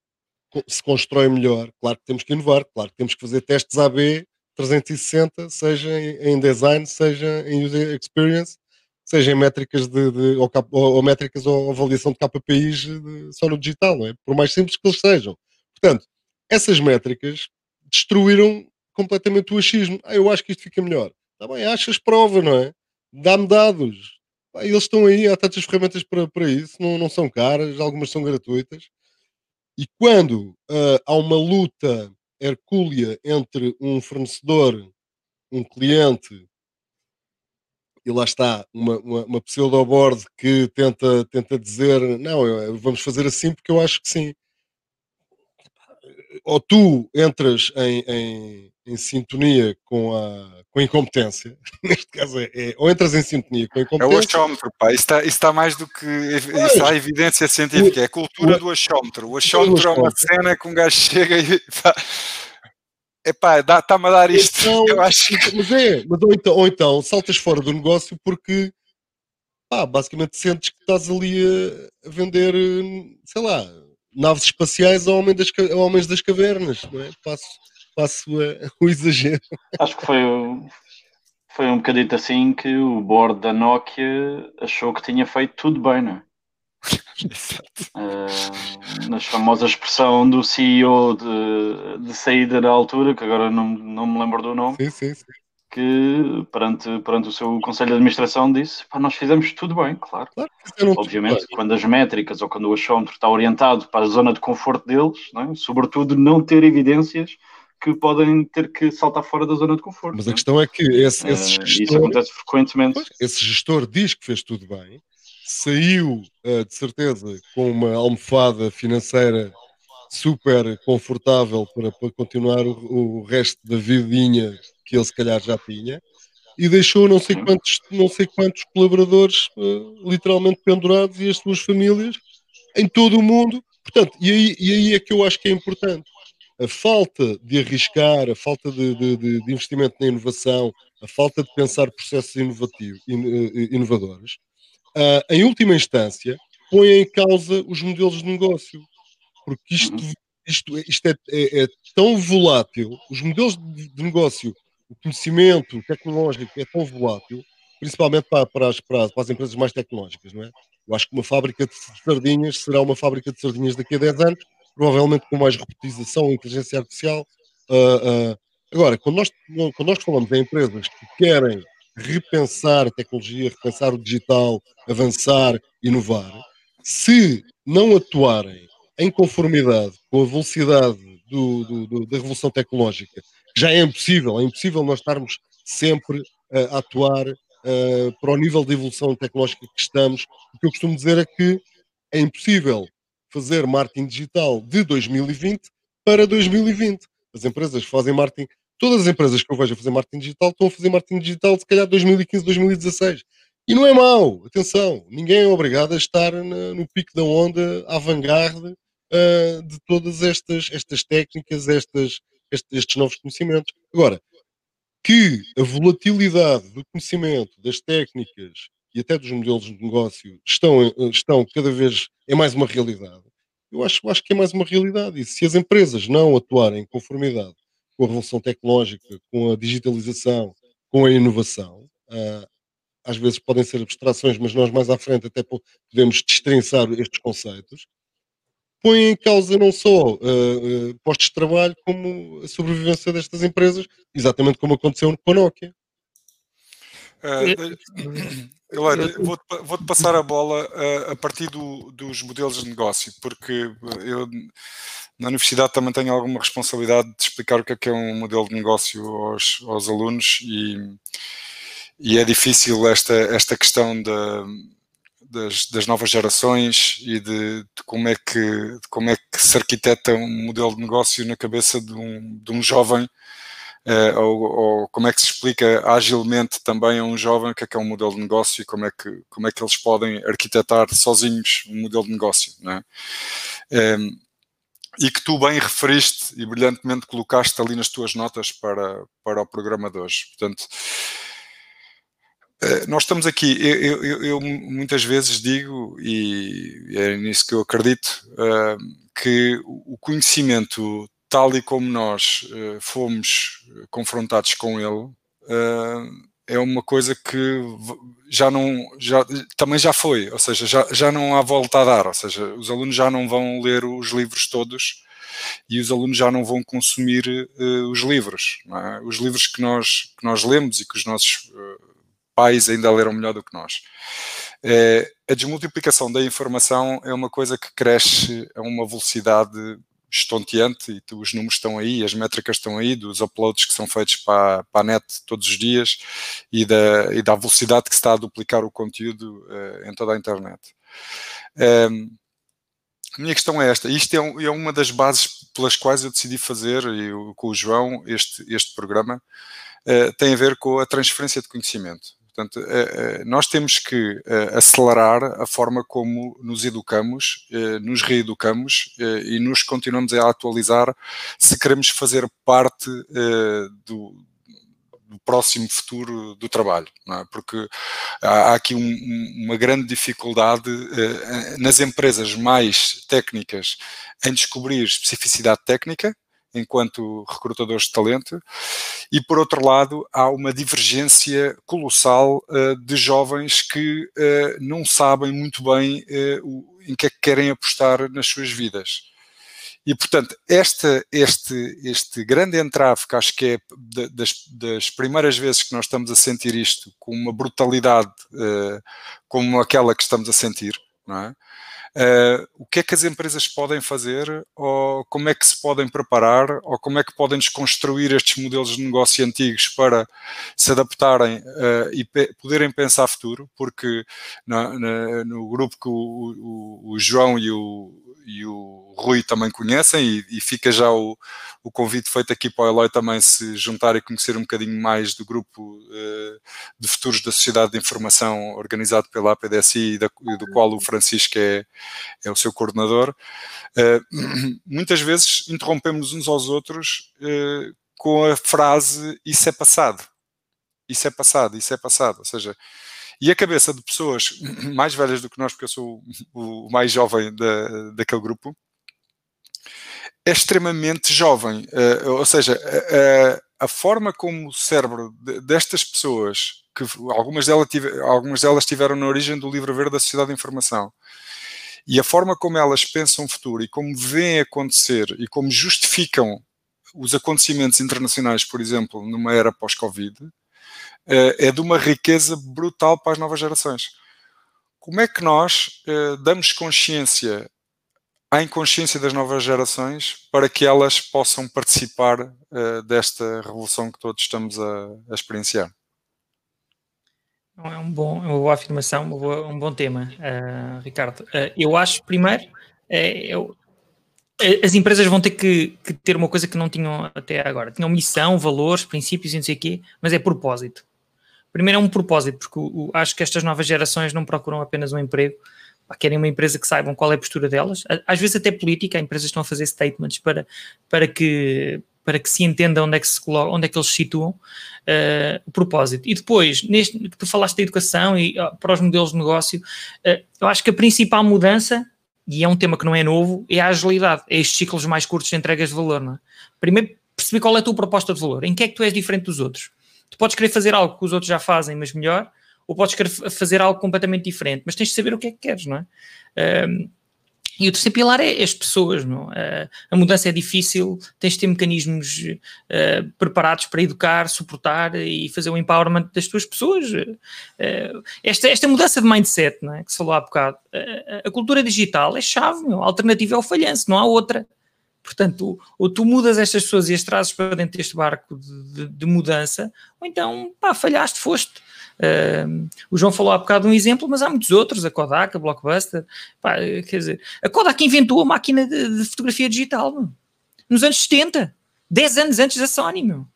se constrói melhor, claro que temos que inovar, claro que temos que fazer testes AB 360, seja em design, seja em user experience, seja em métricas de, de ou, ou, ou, métricas ou avaliação de KPIs de, só no digital, não é? Por mais simples que eles sejam. Portanto, essas métricas destruíram completamente o achismo. Ah, eu acho que isto fica melhor. Está bem, achas prova, não é? Dá-me dados. Ah, eles estão aí, há tantas ferramentas para, para isso, não, não são caras, algumas são gratuitas. E quando uh, há uma luta hercúlea entre um fornecedor, um cliente e lá está uma, uma, uma pseudo-board que tenta, tenta dizer não, vamos fazer assim porque eu acho que sim. Ou tu entras em, em, em sintonia com a, com a incompetência, [laughs] neste caso é, é, ou entras em sintonia com a incompetência. É o achómetro, pá, isso está, isso está mais do que. Isso há evidência científica, é a cultura do achómetro. O achómetro é uma cena que um gajo [laughs] chega e. Pá, epá, está-me a dar isto. [laughs] Então, eu acho que... Mas é, mas ou então, ou então saltas fora do negócio porque pá, basicamente sentes que estás ali a, vender, sei lá, naves espaciais a, homem das, a homens das cavernas, não é? Passo, passo a, o exagero. Acho que foi, foi um bocadito assim que o board da Nokia achou que tinha feito tudo bem, não é? [laughs] uh, na famosa expressão do CEO de, de saída na altura, que agora não, não me lembro do nome, sim, sim, sim. que perante, perante o seu conselho de administração disse: nós fizemos tudo bem, claro. claro Obviamente, quando as métricas ou quando o achómetro está orientado para a zona de conforto deles, é? sobretudo não ter evidências que podem ter que saltar fora da zona de conforto. Mas a é? questão é que esse, esse uh, gestor, isso acontece frequentemente. Esse gestor diz que fez tudo bem, saiu uh, de certeza com uma almofada financeira super confortável para, para continuar o, o, resto da vidinha que ele se calhar já tinha e deixou não sei quantos, não sei quantos colaboradores uh, literalmente pendurados e as suas famílias em todo o mundo. Portanto, e aí, e aí é que eu acho que é importante. A falta de arriscar, a falta de, de, de investimento na inovação, a falta de pensar processos inovativos, eh, inovadores, uh, em última instância, põe em causa os modelos de negócio. Porque isto, uhum. isto, isto é, é, é tão volátil, os modelos de, de, negócio, o conhecimento tecnológico é tão volátil, principalmente para, para, as, para, as, empresas mais tecnológicas, não é? Eu acho que uma fábrica de sardinhas será uma fábrica de sardinhas daqui a 10 anos, provavelmente com mais robotização, inteligência artificial. Uh, uh, agora, quando nós, quando nós falamos em empresas que querem repensar a tecnologia, repensar o digital, avançar, inovar, se não atuarem em conformidade com a velocidade do, do, do, da revolução tecnológica, que já é impossível, é impossível nós estarmos sempre uh, a atuar uh, para o nível de evolução tecnológica que estamos. O que eu costumo dizer é que é impossível fazer marketing digital de 2020 para 2020. As empresas fazem marketing Todas as empresas que eu vejo a fazer marketing digital estão a fazer marketing digital, se calhar 2015, 2016. E não é mau, atenção, ninguém é obrigado a estar na, no pico da onda, à vanguarda uh, de todas estas, estas técnicas, estas, estes, estes novos conhecimentos. Agora, que a volatilidade do conhecimento, das técnicas e até dos modelos de negócio estão, estão cada vez, é mais uma realidade. Eu acho, acho que é mais uma realidade. E se as empresas não atuarem em conformidade com a revolução tecnológica, com a digitalização, com a inovação, uh, às vezes podem ser abstrações, mas nós mais à frente até podemos destrinçar estes conceitos, põe em causa não só uh, uh, postos de trabalho, como a sobrevivência destas empresas, exatamente como aconteceu com a Nokia. Uh, [coughs] vou-te vou passar a bola a partir do, dos modelos de negócio, porque eu na universidade também tenho alguma responsabilidade de explicar o que é, que é um modelo de negócio aos, aos alunos e, e é difícil esta, esta questão da das, das novas gerações e de, de, como é que, de como é que se arquiteta um modelo de negócio na cabeça de um, de um jovem Uh, ou, ou, como é que se explica agilmente também a um jovem o que é que é um modelo de negócio e como é que, como é que eles podem arquitetar sozinhos um modelo de negócio, não é? Um, ehm, e que tu bem referiste e brilhantemente colocaste ali nas tuas notas para, para o programa de hoje. Portanto, eh, nós estamos aqui, eu, eu, eu, muitas vezes digo, e é nisso que eu acredito, uh, que o conhecimento, tal e como nós uh, fomos confrontados com ele, uh, é uma coisa que já não, já, também já foi, ou seja, já, já não há volta a dar, ou seja, os alunos já não vão ler os livros todos e os alunos já não vão consumir os livros. É? Os livros que nós, que nós lemos e que os nossos pais ainda leram melhor do que nós. É, a desmultiplicação da informação é uma coisa que cresce a uma velocidade estonteante e os números estão aí, as métricas estão aí, dos uploads que são feitos para, para a net todos os dias e da, e da velocidade que se está a duplicar o conteúdo uh, em toda a internet. Um, a minha questão é esta, isto é, é, uma das bases pelas quais eu decidi fazer, eu, com o João, este, este programa, uh, tem a ver com a transferência de conhecimento. Portanto, eh, eh, nós temos que eh, acelerar a forma como nos educamos, nos reeducamos e nos continuamos a atualizar se queremos fazer parte do, do próximo futuro do trabalho, é? porque há, aqui um, uma grande dificuldade nas empresas mais técnicas em descobrir especificidade técnica, enquanto recrutadores de talento, e por outro lado há uma divergência colossal uh, de jovens que uh, não sabem muito bem uh, em que é que querem apostar nas suas vidas. E, portanto, esta, este, este grande entrave, que acho que é das, das, primeiras vezes que nós estamos a sentir isto com uma brutalidade como aquela que estamos a sentir, não é? Uh, o que é que as empresas podem fazer, ou como é que se podem preparar, ou como é que podem desconstruir estes modelos de negócio antigos para se adaptarem uh, e pe poderem pensar futuro, porque na, na, no grupo que o, o, o João e o, e o Rui também conhecem, e, e fica já o, o, convite feito aqui para o Eloy também se juntar e conhecer um bocadinho mais do grupo uh, de futuros da Sociedade de Informação organizado pela APDSI da, do qual o Francisco é, é o seu coordenador. Uh, [clears throat] muitas vezes interrompemos uns aos outros uh, com a frase isso é passado, isso é passado, isso é passado, ou seja, e a cabeça de pessoas [clears throat] mais velhas do que nós, porque eu sou o mais jovem da, daquele grupo, é extremamente jovem. Uh, ou seja, a, a, forma como o cérebro destas pessoas, que algumas delas, tive, algumas delas tiveram na origem do livro verde da Sociedade de Informação, e a forma como elas pensam o futuro e como veem acontecer e como justificam os acontecimentos internacionais, por exemplo, numa era pós-Covid, é de uma riqueza brutal para as novas gerações. Como é que nós eh, damos consciência à inconsciência das novas gerações para que elas possam participar uh, desta revolução que todos estamos a, experienciar. É um bom, uma boa afirmação, uma boa, um bom tema, uh, Ricardo. Uh, eu acho, primeiro, eu, as empresas vão ter que, que, ter uma coisa que não tinham até agora. Tinham missão, valores, princípios e não sei o quê, mas é propósito Primeiro é um propósito, porque o, o, acho que estas novas gerações não procuram apenas um emprego, querem uma empresa que saibam qual é a postura delas, às vezes até política, as empresas estão a fazer statements para, para, que, para que se entenda onde é que, se coloca, onde é que eles se situam uh, o propósito. E depois, neste tu falaste da educação e uh, para os modelos de negócio, uh, eu acho que a principal mudança, e é um tema que não é novo, é a agilidade, é estes ciclos mais curtos de entregas de valor. É? Primeiro, perceber qual é a tua proposta de valor, em que é que tu és diferente dos outros. Tu podes querer fazer algo que os outros já fazem, mas melhor, ou podes querer fazer algo completamente diferente, mas tens de saber o que é que queres, não é? Um, e o terceiro pilar é as pessoas, não? Uh, a mudança é difícil, tens de ter mecanismos uh, preparados para educar, suportar e fazer o empowerment das tuas pessoas. Uh, esta, esta mudança de mindset, não é? que se falou há bocado, a cultura digital é chave, meu. a alternativa é o falhanço, não há outra. Portanto, ou tu mudas estas pessoas e as trazes para dentro deste barco de, de, de mudança, ou então, pá, falhaste, foste. Uh, o João falou há bocado um exemplo, mas há muitos outros, a Kodak, a Blockbuster. Pá, quer dizer, a Kodak inventou a máquina de, de fotografia digital meu, nos anos 70, 10 anos antes da Sony. Meu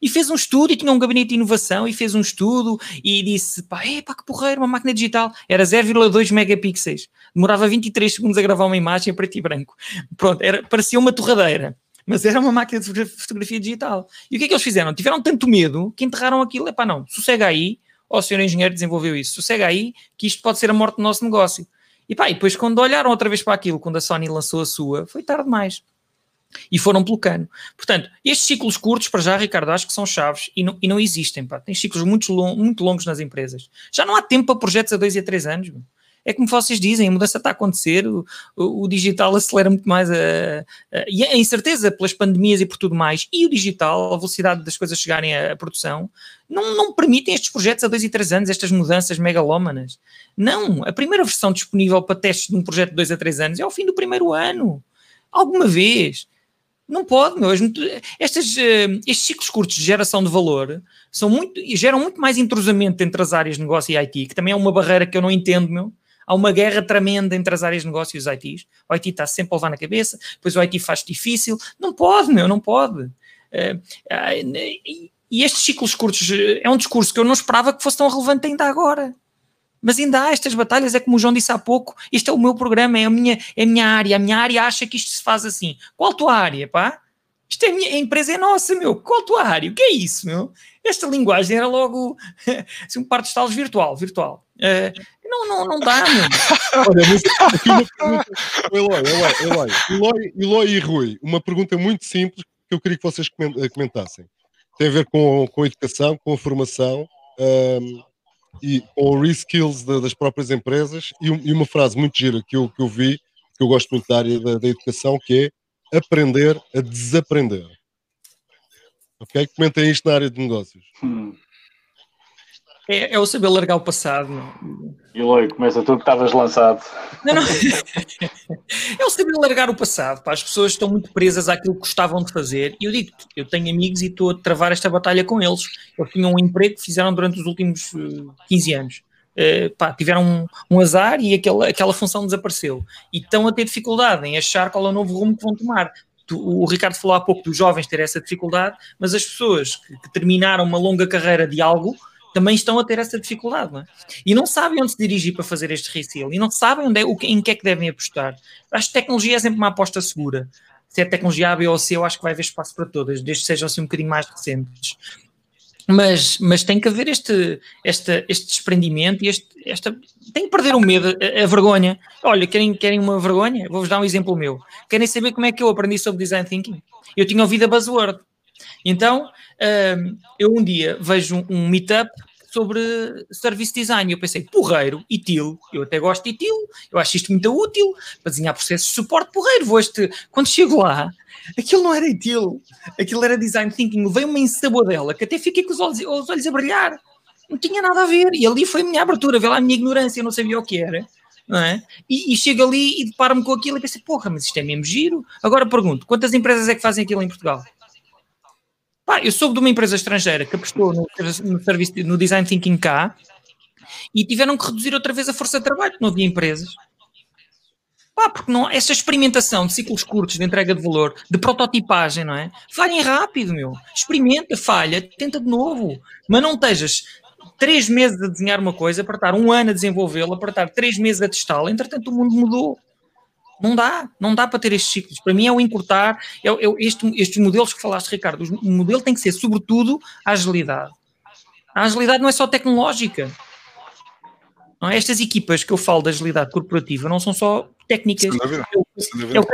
e fez um estudo e tinha um gabinete de inovação e fez um estudo e disse, pá, é pá, que porreiro, uma máquina digital, era 0,2 megapixels, demorava 23 segundos a gravar uma imagem em preto e branco. Pronto, era, parecia uma torradeira, mas era uma máquina de fotografia digital. E o que é que eles fizeram? Tiveram tanto medo que enterraram aquilo, é pá, não, sossega aí, ó, senhor engenheiro desenvolveu isso, sossega aí, que isto pode ser a morte do nosso negócio. E pá, e depois quando olharam outra vez para aquilo, quando a Sony lançou a sua, foi tarde demais e foram pelo cano. Portanto, estes ciclos curtos, para já, Ricardo, acho que são chaves e não, e não existem. Pá. Tem ciclos muito, long, muito longos nas empresas. Já não há tempo para projetos a dois e a três anos. É como vocês dizem, a mudança está a acontecer, o, o, o digital acelera muito mais a, a, e a incerteza pelas pandemias e por tudo mais, e o digital, a velocidade das coisas chegarem à, à produção, não, não permitem estes projetos a dois e três anos, estas mudanças megalómanas. Não, a primeira versão disponível para testes de um projeto de dois a três anos é ao fim do primeiro ano. Alguma vez. Não pode, meu. Estas, uh, estes ciclos curtos de geração de valor são muito, geram muito mais entrosamento entre as áreas de negócio e IT, que também é uma barreira que eu não entendo, meu. Há uma guerra tremenda entre as áreas de negócio e os ITs. O IT está sempre a levar na cabeça, depois o IT faz difícil. Não pode, meu, não pode. Uh, uh, e estes ciclos curtos é um discurso que eu não esperava que fosse tão relevante ainda agora. Mas ainda há estas batalhas, é como o João disse há pouco, isto é o meu programa, é a minha, é a minha área, a minha área acha que isto se faz assim. Qual a tua área, pá? Isto é a, minha, a empresa é nossa, meu. Qual a tua área? O que é isso, meu? Esta linguagem era logo [laughs] assim, um par de estalos virtual, virtual. Uh, não, não, não dá, meu. Olha, mas aqui uma pergunta. Eloy, Eloy, Eloy, Eloy, e Rui, uma pergunta muito simples que eu queria que vocês comentassem. Tem a ver com, com a educação, com a formação. Um, e ou reskills das próprias empresas e, e, uma frase muito gira que eu, que eu vi, que eu gosto muito da área da, da educação, que é aprender a desaprender. Ok? Comentem isto na área de negócios. Hum. É, é o saber largar o passado. E Eloy, começa tu que estavas lançado. Não, não. é o saber largar o passado. Pá. As pessoas estão muito presas àquilo que gostavam de fazer. E eu digo eu tenho amigos e estou a travar esta batalha com eles. Eles tinham um emprego que fizeram durante os últimos uh, eh, 15 anos. Uh, pá, tiveram um, um, azar e aquela, aquela função desapareceu. E estão a ter dificuldade em achar qual é o novo rumo que vão tomar. o Ricardo falou há pouco dos jovens ter essa dificuldade, mas as pessoas que, que terminaram uma longa carreira de algo também estão a ter essa dificuldade não é? e não sabem onde se dirigir para fazer este resale e não sabem onde é, o, em que é que devem apostar. Acho que tecnologia é sempre uma aposta segura. Se é tecnologia A, B ou C, eu acho que vai haver espaço para todas, desde que sejam assim um bocadinho mais recentes. Mas, mas tem que haver este, este, este desprendimento e este, esta. Tem que perder o medo, a, a vergonha. Olha, querem, querem uma vergonha? Vou-vos dar um exemplo meu. Querem saber como é que eu aprendi sobre design thinking? Eu tinha ouvido a buzzword. Então, um, eu um dia vejo um, um meetup sobre service design. Eu pensei, porreiro, ITIL, eu até gosto de ITIL, eu acho isto muito útil para desenhar processos de suporte porreiro. Vou este... Quando chego lá, aquilo não era ITIL, aquilo era design thinking. Veio uma ensabodela que até fiquei com os olhos, os olhos a brilhar. Não tinha nada a ver. E ali foi a minha abertura, vê lá a minha ignorância, eu não sabia o que era. Não é? E, e chego ali e deparo-me com aquilo e pensei, porra, mas isto é mesmo giro. Agora pergunto, quantas empresas é que fazem aquilo em Portugal? Pá, eu soube de uma empresa estrangeira que apostou no, no, serviço, no design thinking cá e tiveram que reduzir outra vez a força de trabalho, não havia empresas. Pá, porque não, essa experimentação de ciclos curtos de entrega de valor, de prototipagem, não é? Falhem rápido, meu. Experimenta, falha, tenta de novo. Mas não estejas três meses a desenhar uma coisa, para estar um ano a desenvolvê-la, para estar três meses a testá-la. Entretanto, o mundo mudou. Não dá, não dá para ter estes ciclos. Para mim é o encurtar, é, é este, estes modelos que falaste, Ricardo. O modelo tem que ser, sobretudo, a agilidade. A agilidade não é só tecnológica. Não é? Estas equipas que eu falo da agilidade corporativa não são só técnicas. Sem dúvida. Sem dúvida.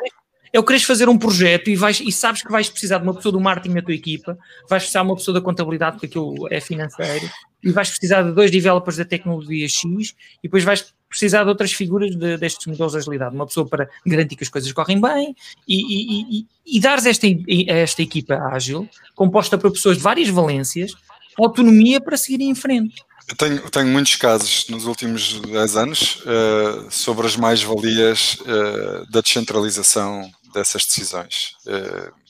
É o queres fazer um projeto e, vais, e sabes que vais precisar de uma pessoa do marketing na tua equipa, vais precisar de uma pessoa da contabilidade, porque aquilo é financeiro, e vais precisar de dois developers da tecnologia X, e depois vais precisar de outras figuras de, destes modelos de agilidade. Uma pessoa para garantir que as coisas correm bem e, e, e, e dares esta, esta equipa ágil, composta por pessoas de várias valências, autonomia para seguir em frente. Eu tenho, tenho muitos casos nos últimos 10 anos uh, sobre as mais-valias uh, da descentralização dessas decisões. Uh,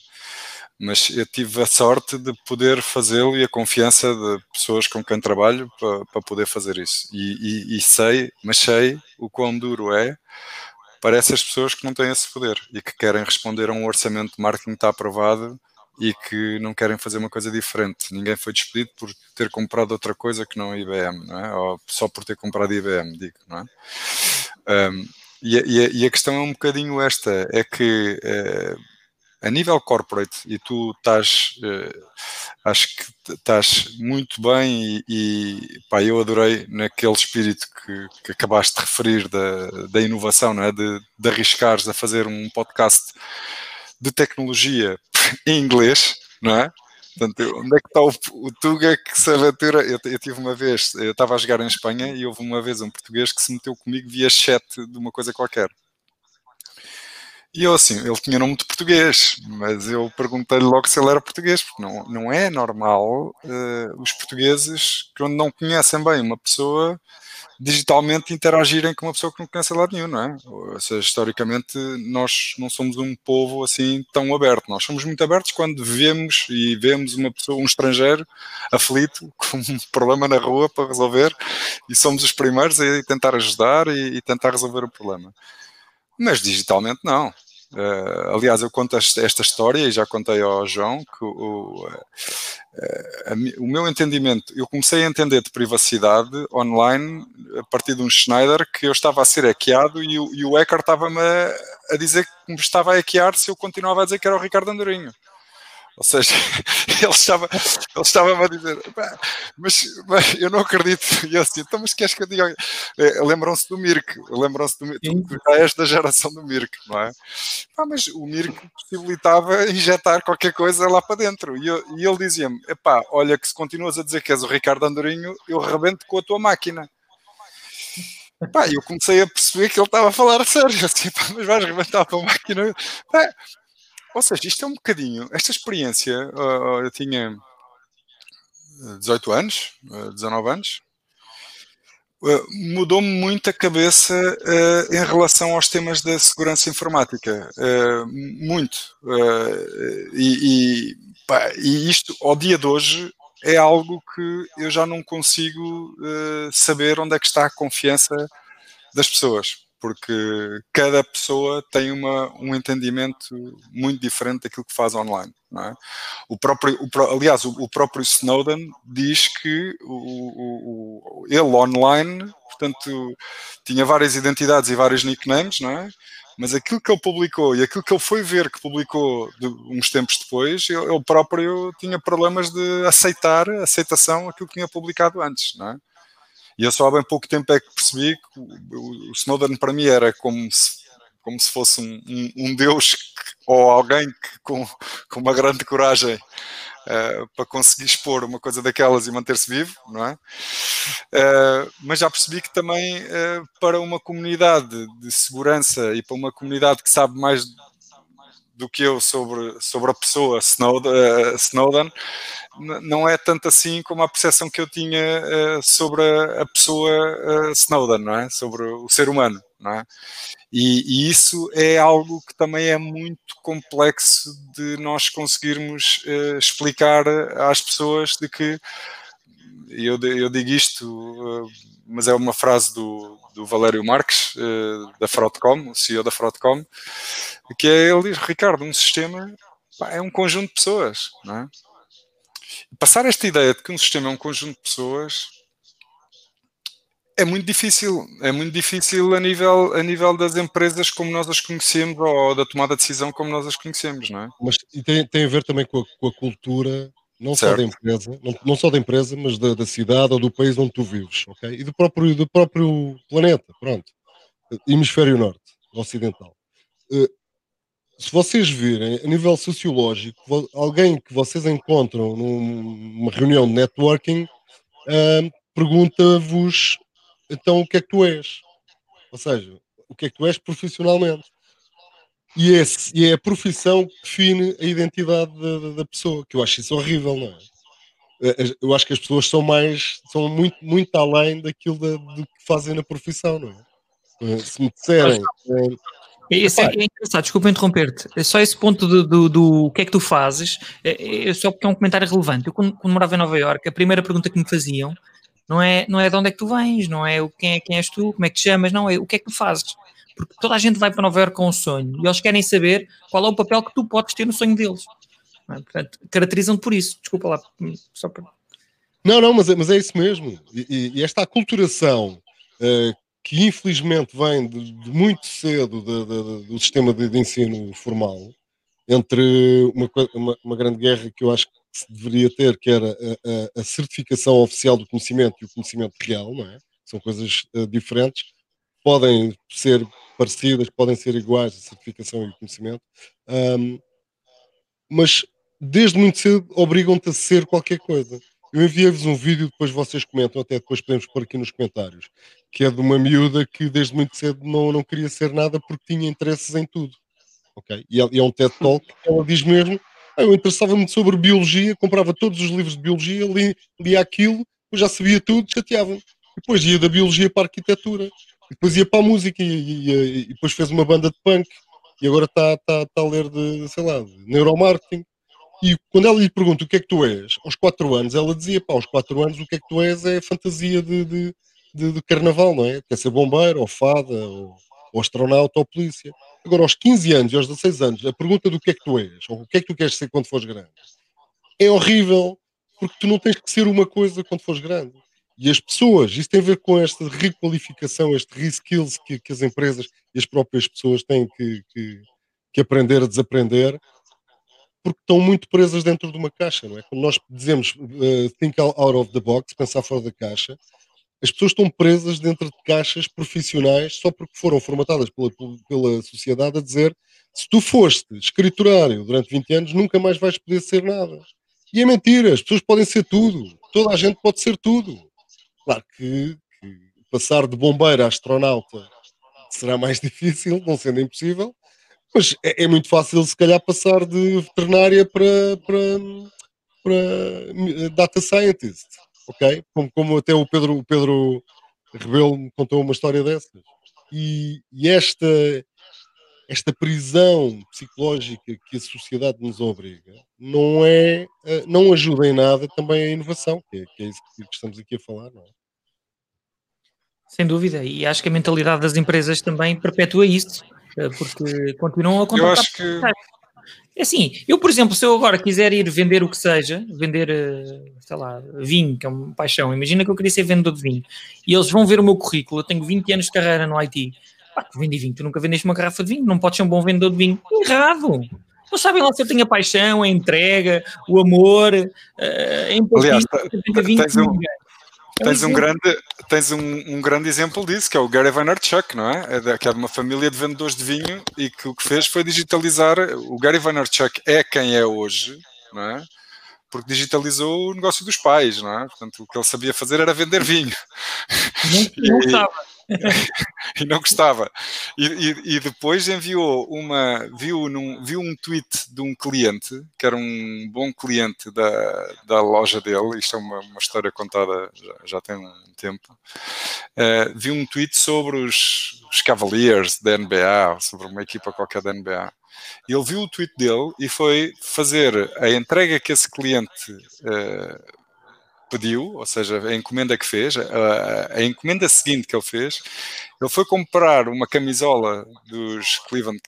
mas eu tive a sorte de poder fazê-lo e a confiança de pessoas com quem trabalho para, para poder fazer isso. E, e, e, sei, mas sei o quão duro é para essas pessoas que não têm esse poder e que querem responder a um orçamento de marketing que está aprovado e que não querem fazer uma coisa diferente. Ninguém foi despedido por ter comprado outra coisa que não a IBM, não é? Ou só por ter comprado a IBM, digo, não é? Um, e, a, e, a, questão é um bocadinho esta, é que uh, a nível corporate, e tu estás, uh, acho que estás muito bem e, e pá, eu adorei naquele espírito que, que acabaste de referir da, da inovação, não é? de, de arriscares a fazer um podcast de tecnologia [laughs] em inglês, não é? Portanto, onde é que está o, o Tuga que se aventura? Eu, eu tive uma vez, eu estava a jogar em Espanha e houve uma vez um português que se meteu comigo via chat de uma coisa qualquer. E eu assim, ele tinha nome de português, mas eu perguntei-lhe logo se ele era português, porque não, não é normal uh, os portugueses, quando não conhecem bem uma pessoa, digitalmente interagirem com uma pessoa que não conhece lado nenhum, não é? Ou seja, historicamente nós não somos um povo assim tão aberto. Nós somos muito abertos quando vemos e vemos uma pessoa, um estrangeiro aflito [laughs] com um problema na rua para resolver e somos os primeiros a tentar ajudar e, e tentar resolver o problema. Mas digitalmente não. Uh, aliás, eu conto esta história e já contei ao João que o, uh, o meu entendimento, eu comecei a entender de privacidade online a partir de um Schneider que eu estava a ser hackeado e o, e o hacker estava-me a, a, dizer que me estava a hackear se eu continuava a dizer que era o Ricardo Andorinho. Ou seja, [laughs] ele estava, ele estava a dizer, mas, mas, eu não acredito. [laughs] E eu assim, então, mas queres que eu diga? Eh, lembram-se do Mirk, lembram-se do Mirk, tu já és da geração do Mirk, não é? Ah, mas o Mirk possibilitava injetar qualquer coisa lá para dentro. E, eu, e ele dizia-me, epá, olha que se continuas a dizer que és o Ricardo Andorinho, eu rebento com a tua máquina. Pá, eu comecei a perceber que ele estava a falar a sério. Eu assim, pá, mas vais rebentar com a máquina. Pá, ou seja, isto é um bocadinho. Esta experiência, eu tinha 18 anos, uh, 19 anos, uh, mudou-me muito a cabeça uh, em relação aos temas da segurança informática. Uh, muito. Uh, e, e, pá, e, isto, ao dia de hoje, é algo que eu já não consigo saber onde é que está a confiança das pessoas porque cada pessoa tem uma, um entendimento muito diferente daquilo que faz online. É? O próprio, o, aliás, o, o, próprio Snowden diz que o, ele online, portanto, tinha várias identidades e vários nicknames, não é? mas aquilo que ele publicou e aquilo que ele foi ver que publicou de, uns tempos depois, ele próprio tinha problemas de aceitar, aceitação, aquilo que tinha publicado antes, não é? E eu só há bem pouco tempo é que percebi que o, Snowden para mim era como se, como se fosse um, um, um deus que, ou alguém que, com, com uma grande coragem uh, para conseguir expor uma coisa daquelas e manter-se vivo, não é? Uh, mas já percebi que também uh, para uma comunidade de segurança e para uma comunidade que sabe mais do que eu sobre, sobre a pessoa Snowden, Snowden não é tanto assim como a percepção que eu tinha uh, sobre a, pessoa uh, Snowden, não é? Sobre o ser humano, não é? E, e, isso é algo que também é muito complexo de nós conseguirmos explicar às pessoas de que eu, eu digo isto, mas é uma frase do, do Valério Marques, da Fraudcom, o CEO da Fraudcom, que é ele diz, Ricardo, um sistema é um conjunto de pessoas, não é? passar esta ideia de que um sistema é um conjunto de pessoas É muito difícil, é muito difícil a nível, a nível das empresas como nós as conhecemos ou da tomada de decisão como nós as conhecemos, não é? Mas tem, tem a ver também com a, com a cultura, não certo. só da empresa, não, não, só da empresa, mas da, da, cidade ou do país onde tu vives, ok? E do próprio, do próprio planeta, pronto. Hemisfério Norte, Ocidental. Uh, se vocês virem, a nível sociológico, alguém que vocês encontram numa reunião de networking uh, pergunta-vos então o que é que tu és? Ou seja, o que é que tu és profissionalmente? E, esse, e é a profissão que define a identidade da, da, pessoa, que eu acho isso horrível, não é? Eu acho que as pessoas são mais, são muito, muito além daquilo da, do que fazem na profissão, não é? Se me disserem. Esse é, é engraçado, desculpa interromper-te. É só esse ponto do, do, do, que é que tu fazes, é, é, só porque é um comentário relevante. Eu, quando, quando morava em Nova Iorque, a primeira pergunta que me faziam não é, não é de onde é que tu vens, não é quem, é quem és tu, como é que te chamas, não, é o que é que tu fazes. Porque toda a gente vai para Nova Iorque com um sonho e eles querem saber qual é o papel que tu podes ter no sonho deles. É? Portanto, caracterizam por isso. Desculpa lá, só para... Não, não, mas, é, mas é isso mesmo. E, e esta aculturação uh, que infelizmente vem de, de muito cedo de, de, do sistema de, ensino formal, entre uma, uma, uma, grande guerra que eu acho que se deveria ter, que era a, a, a, certificação oficial do conhecimento e o conhecimento real, não é? São coisas uh, diferentes, podem ser parecidas, podem ser iguais, a certificação e conhecimento, um, mas desde muito cedo obrigam-te a ser qualquer coisa. Eu enviei-vos um vídeo, depois vocês comentam, até depois podemos pôr aqui nos comentários, que é de uma miúda que desde muito cedo não, não queria ser nada porque tinha interesses em tudo. Ok? E é, é um TED Talk ela diz mesmo: ah, eu interessava-me sobre biologia, comprava todos os livros de biologia, li, lia aquilo, eu já sabia tudo, chateava-me. Depois ia da biologia para a arquitetura, depois ia para a música e, e, e depois fez uma banda de punk e agora está tá, tá a ler de, sei lá, de neuromarketing. E quando ela lhe pergunta o que é que tu és, aos 4 anos, ela dizia, pá, aos 4 anos o que é que tu és é fantasia de, de, de, de carnaval, não é? Quer ser bombeiro, ou fada, ou, ou astronauta, ou polícia. Agora, aos 15 anos e aos 16 anos, a pergunta do que é que tu és, ou o que é que tu queres ser quando fores grande, é horrível, porque tu não tens que ser uma coisa quando fores grande. E as pessoas, isso tem a ver com esta requalificação, este reskills que, que as empresas e as próprias pessoas têm que, que, que aprender a desaprender, porque estão muito presas dentro de uma caixa, não é? Quando nós dizemos uh, think out of the box, pensar fora da caixa, as pessoas estão presas dentro de caixas profissionais só porque foram formatadas pela, pela sociedade a dizer se tu foste escriturário durante 20 anos, nunca mais vais poder ser nada. E é mentira, as pessoas podem ser tudo, toda a gente pode ser tudo. Claro que, que passar de bombeiro a astronauta será mais [laughs] difícil, não sendo impossível, mas é, é, muito fácil, se calhar, passar de veterinária para, para, para eh, data scientist, ok? Como, como até o Pedro, o Pedro Rebelo me contou uma história dessas. E, e, esta, esta prisão psicológica que a sociedade nos obriga não é, eh, não ajuda em nada também a inovação, que é, que é isso que estamos aqui a falar, não é? Sem dúvida, e acho que a mentalidade das empresas também perpetua isso eh, porque continuam a contratar. Eu acho que. É assim, eu, por exemplo, se eu agora quiser ir vender o que seja, vender, eh, sei lá, vinho, que é uma paixão, imagina que eu queria ser vendedor de vinho, e eles vão ver o meu currículo, eu tenho 20 anos de carreira no IT, pá, tu vendi vinho, tu nunca vendeste uma garrafa de vinho, não podes ser um bom vendedor de vinho. Errado! Não sabem lá se eu tenho a paixão, a entrega, o amor, eh, a empatia. Aliás, tens um, Tens um grande, tens um, um, grande exemplo disso, que é o Gary Vaynerchuk, não é? é de, que é de uma família de vendedores de vinho e que o que fez foi digitalizar. O Gary Vaynerchuk é quem é hoje, não é? Porque digitalizou o negócio dos pais, não é? Portanto, o que ele sabia fazer era vender vinho. Não, não [laughs] estava. [laughs] e não gostava. E, e, e, depois enviou uma, viu, num, viu um tweet de um cliente, que era um bom cliente da, da loja dele, isto é uma, uma história contada já, já tem um tempo, uh, viu um tweet sobre os, os Cavaliers da NBA, sobre uma equipa qualquer da NBA. Ele viu o tweet dele e foi fazer a entrega que esse cliente uh, pediu, ou seja, a encomenda que fez, a, a, encomenda seguinte que ele fez, ele foi comprar uma camisola dos Cleveland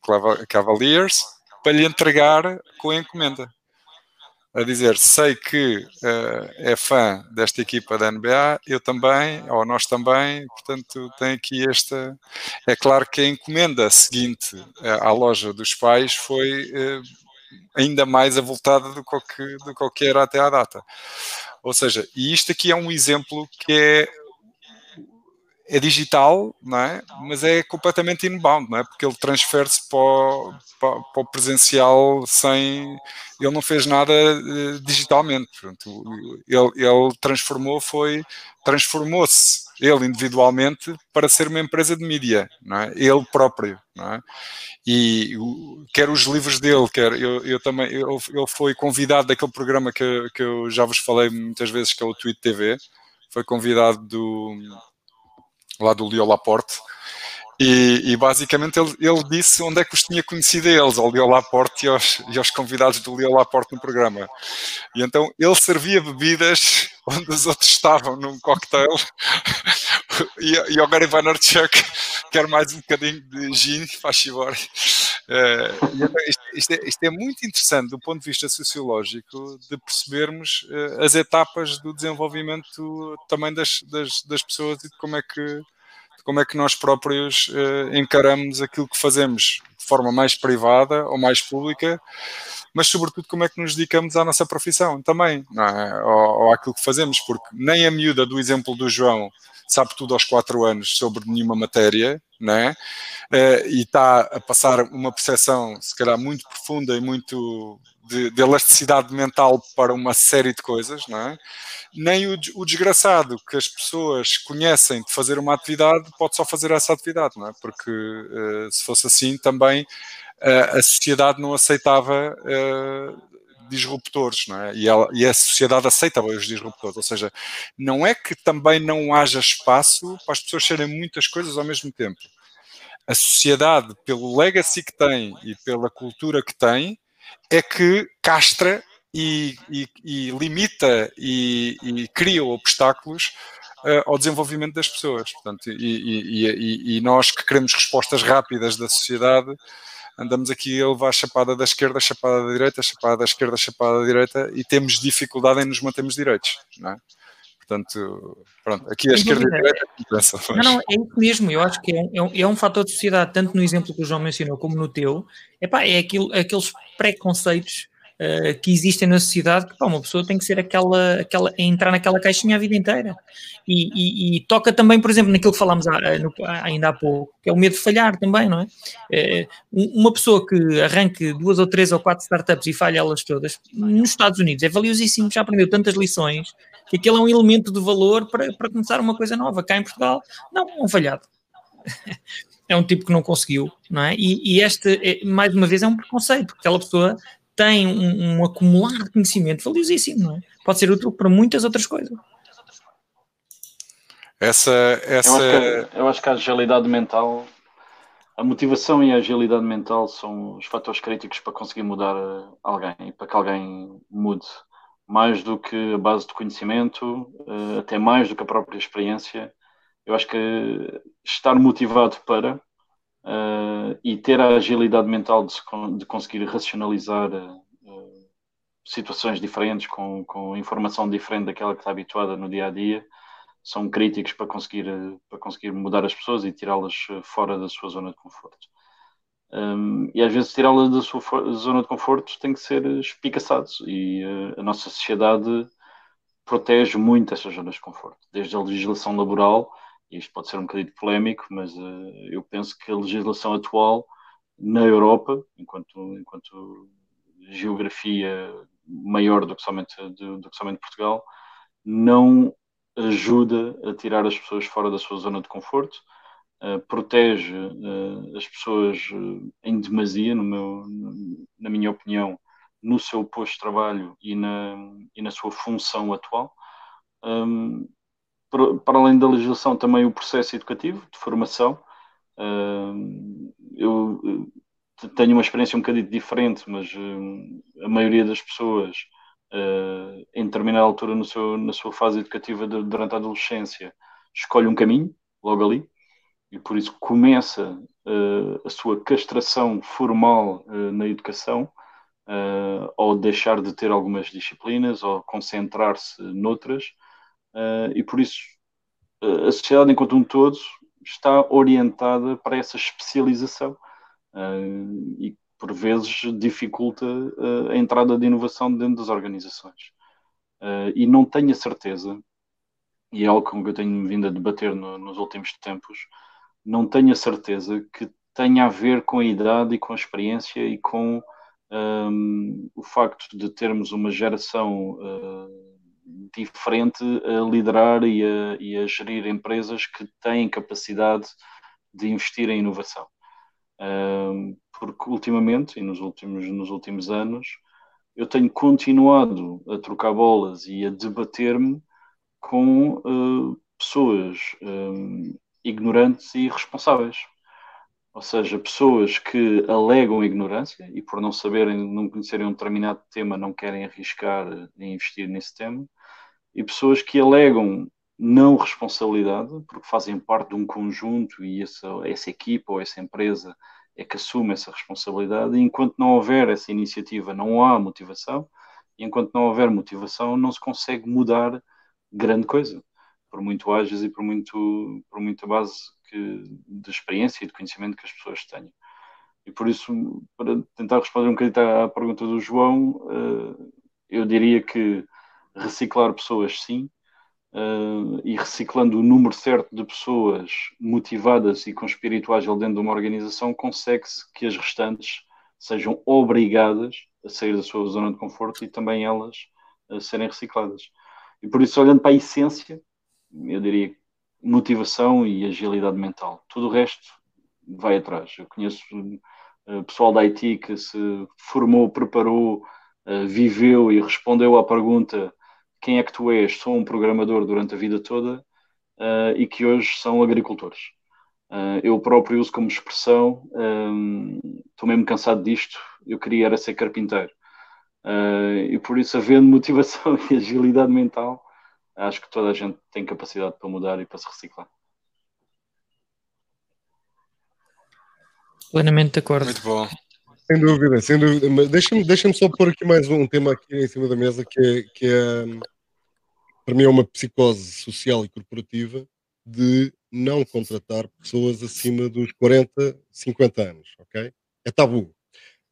Cavaliers para lhe entregar com a encomenda. a dizer: sei que uh, é fã desta equipa da NBA, eu também, ou nós também, portanto, tem aqui esta. É claro que a encomenda seguinte uh, à loja dos pais foi uh, ainda mais avultada do que, do que era até à data. Ou seja, e isto aqui é um exemplo que é é digital, não é? mas é completamente inbound, não é? porque ele transfere-se para, para, para, o presencial sem. Ele não fez nada uh, digitalmente. Ele, ele transformou, foi. Transformou-se ele individualmente para ser uma empresa de mídia, é? ele próprio. É? E quer os livros dele, quer eu, eu também. Ele, foi convidado daquele programa que, que eu já vos falei muitas vezes, que é o Tweet TV. Foi convidado do lá do Leo Laporte, e, e, basicamente ele, ele, disse onde é que os tinha conhecido a eles, ao Leo Laporte e aos, e aos convidados do Leo Laporte no programa. E então ele servia bebidas [laughs] onde os outros estavam num cocktail [laughs] e, e ao Gary Vaynerchuk quer mais um bocadinho de gin, faz favor. Uh, então isto, isto, é, isto, é, muito interessante do ponto de vista sociológico de percebermos uh, as etapas do desenvolvimento também das, das, das pessoas e de como é que como é que nós próprios uh, encaramos aquilo que fazemos de forma mais privada ou mais pública, mas sobretudo como é que nos dedicamos à nossa profissão também, é? ou, ou àquilo que fazemos, porque nem a miúda do exemplo do João sabe tudo aos quatro anos sobre nenhuma matéria, né? Uh, e está a passar uma percepção, se calhar, muito profunda e muito de, de, elasticidade mental para uma série de coisas, é? Nem o, o, desgraçado que as pessoas conhecem de fazer uma atividade pode só fazer essa atividade, não é? Porque uh, se fosse assim também uh, a sociedade não aceitava disruptores, não é? E, ela, e, a sociedade aceita os disruptores, ou seja, não é que também não haja espaço para as pessoas serem muitas coisas ao mesmo tempo. A sociedade, pelo legacy que tem e pela cultura que tem, é que castra e, e, e limita e, e, cria obstáculos uh, ao desenvolvimento das pessoas. Portanto, e, nós que queremos respostas rápidas da sociedade, andamos aqui a levar a chapada da esquerda, a chapada da direita, a chapada da esquerda, a chapada da direita e temos dificuldade em nos mantermos direitos. Não é? Portanto, pronto, aqui a esquerda e a direita compensa. Não, não, é isso mesmo. Eu acho que é um, é um é fator de sociedade, tanto no exemplo que o João mencionou como no teu. Epá, é aquilo, aqueles preconceitos uh, que existem na sociedade que pá, uma pessoa tem que ser aquela, aquela entrar naquela caixinha a vida inteira. E, e, e toca também, por exemplo, naquilo que falámos ainda há pouco, que é o medo de falhar também, não é? Uh, uma pessoa que arranque duas ou três ou quatro startups e falha elas todas, nos Estados Unidos é valiosíssimo, já aprendeu tantas lições que aquele é um elemento de valor para, para começar uma coisa nova. Cá em Portugal, não, é um falhado. [laughs] é um tipo que não conseguiu, não é? E, e este, é, mais uma vez, é um preconceito, porque aquela pessoa tem um, um, acumular de conhecimento valiosíssimo, não é? Pode ser útil para muitas outras coisas. Essa, essa... Eu, acho que, eu acho que a agilidade mental, a motivação e a agilidade mental são os fatores críticos para conseguir mudar alguém e para que alguém mude mais do que a base de conhecimento, eh, até mais do que a própria experiência. Eu acho que estar motivado para uh, e ter a agilidade mental de, de conseguir racionalizar uh, situações diferentes com, com informação diferente daquela que está habituada no dia a dia são críticos para conseguir, para conseguir mudar as pessoas e tirá-las fora da sua zona de conforto. Um, e às vezes tirá-la da sua zona de conforto tem que ser espicaçados e uh, a nossa sociedade protege muito essas zonas de conforto, desde a legislação laboral, e isto pode ser um bocadinho polémico, mas uh, eu penso que a legislação atual na Europa, enquanto, enquanto geografia maior do que, somente, do, do que somente Portugal, não ajuda a tirar as pessoas fora da sua zona de conforto, protege uh, as pessoas uh, em demasia, no meu, na minha opinião, no seu posto de trabalho e na, e na sua função atual. Um, para além da legislação, também o processo educativo de formação. Um, eu tenho uma experiência um bocadinho diferente, mas a maioria das pessoas, em determinada altura no seu, na sua fase educativa durante a adolescência, escolhe um caminho, logo ali, e por isso começa uh, a sua castração formal uh, na educação, uh, ou deixar de ter algumas disciplinas ou concentrar-se noutras. E por isso a sociedade enquanto um todo está orientada para essa especialização e por vezes dificulta a entrada de inovação dentro das organizações. e não tenho a certeza, e é algo com que eu tenho vindo a debater no, nos últimos tempos, não tenho a certeza que tenha a ver com a idade e com a experiência e com um, o facto de termos uma geração uh, diferente a liderar e a, e a, gerir empresas que têm capacidade de investir em inovação. Um, porque ultimamente, e nos últimos, nos últimos anos, eu tenho continuado a trocar bolas e a debater-me com uh, pessoas um, ignorantes e irresponsáveis ou seja, pessoas que alegam ignorância e por não saberem, não conhecerem um determinado tema, não querem arriscar em investir nesse tema, e pessoas que alegam não responsabilidade, porque fazem parte de um conjunto e essa, essa equipa ou essa empresa é que assume essa responsabilidade, e enquanto não houver essa iniciativa, não há motivação, e enquanto não houver motivação, não se consegue mudar grande coisa, por muito ágeis e por, muito, por muita base que, de experiência e de conhecimento que as pessoas tenham. E por isso, para tentar responder um bocadinho à pergunta do João, eh, eu diria que reciclar pessoas sim, eh, e reciclando o número certo de pessoas motivadas e com espírito ágil dentro de uma organização, consegue-se que as restantes sejam obrigadas a sair da sua zona de conforto e também elas a serem recicladas. E por isso, olhando para a essência, eu diria motivação e agilidade mental. Tudo o resto vai atrás. Eu conheço uh, pessoal da IT que se formou, preparou, uh, viveu e respondeu à pergunta quem é que tu és? Sou um programador durante a vida toda uh, e que hoje são agricultores. eu próprio uso como expressão, estou mesmo cansado disto, eu queria era ser carpinteiro. e por isso, havendo motivação [laughs] e agilidade mental, acho que toda a gente tem capacidade para mudar e para se reciclar. Plenamente de acordo. Muito bom. Sem dúvida, sem dúvida. Deixa-me deixa só pôr aqui mais um tema aqui em cima da mesa que é, que é para mim é uma psicose social e corporativa de não contratar pessoas acima dos 40, 50 anos, ok? É tabu.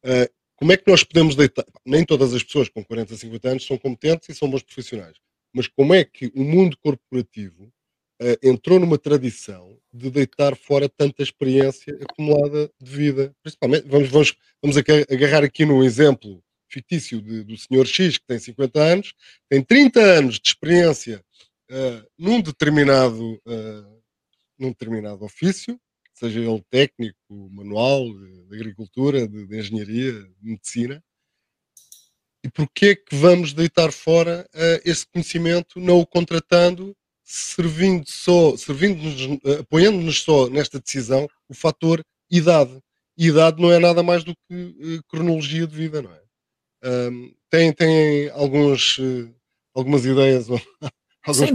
Uh, como é que nós podemos deitar? Nem todas as pessoas com 40, 50 anos são competentes e são bons profissionais mas como é que o mundo corporativo uh, entrou numa tradição de deitar fora tanta experiência acumulada de vida? Principalmente, vamos, vamos, vamos agarrar aqui no exemplo fictício de, do senhor X, que tem 50 anos, tem 30 anos de experiência uh, num, determinado, uh, num determinado ofício, seja ele técnico, manual, de, agricultura, de, de engenharia, de medicina, e porquê que vamos deitar fora uh, esse conhecimento, não o contratando, servindo só, servindo-nos, uh, apoiando-nos só nesta decisão o fator idade. E idade não é nada mais do que uh, cronologia de vida, não é? Um, tem, tem alguns, algumas ideias ou [laughs] alguns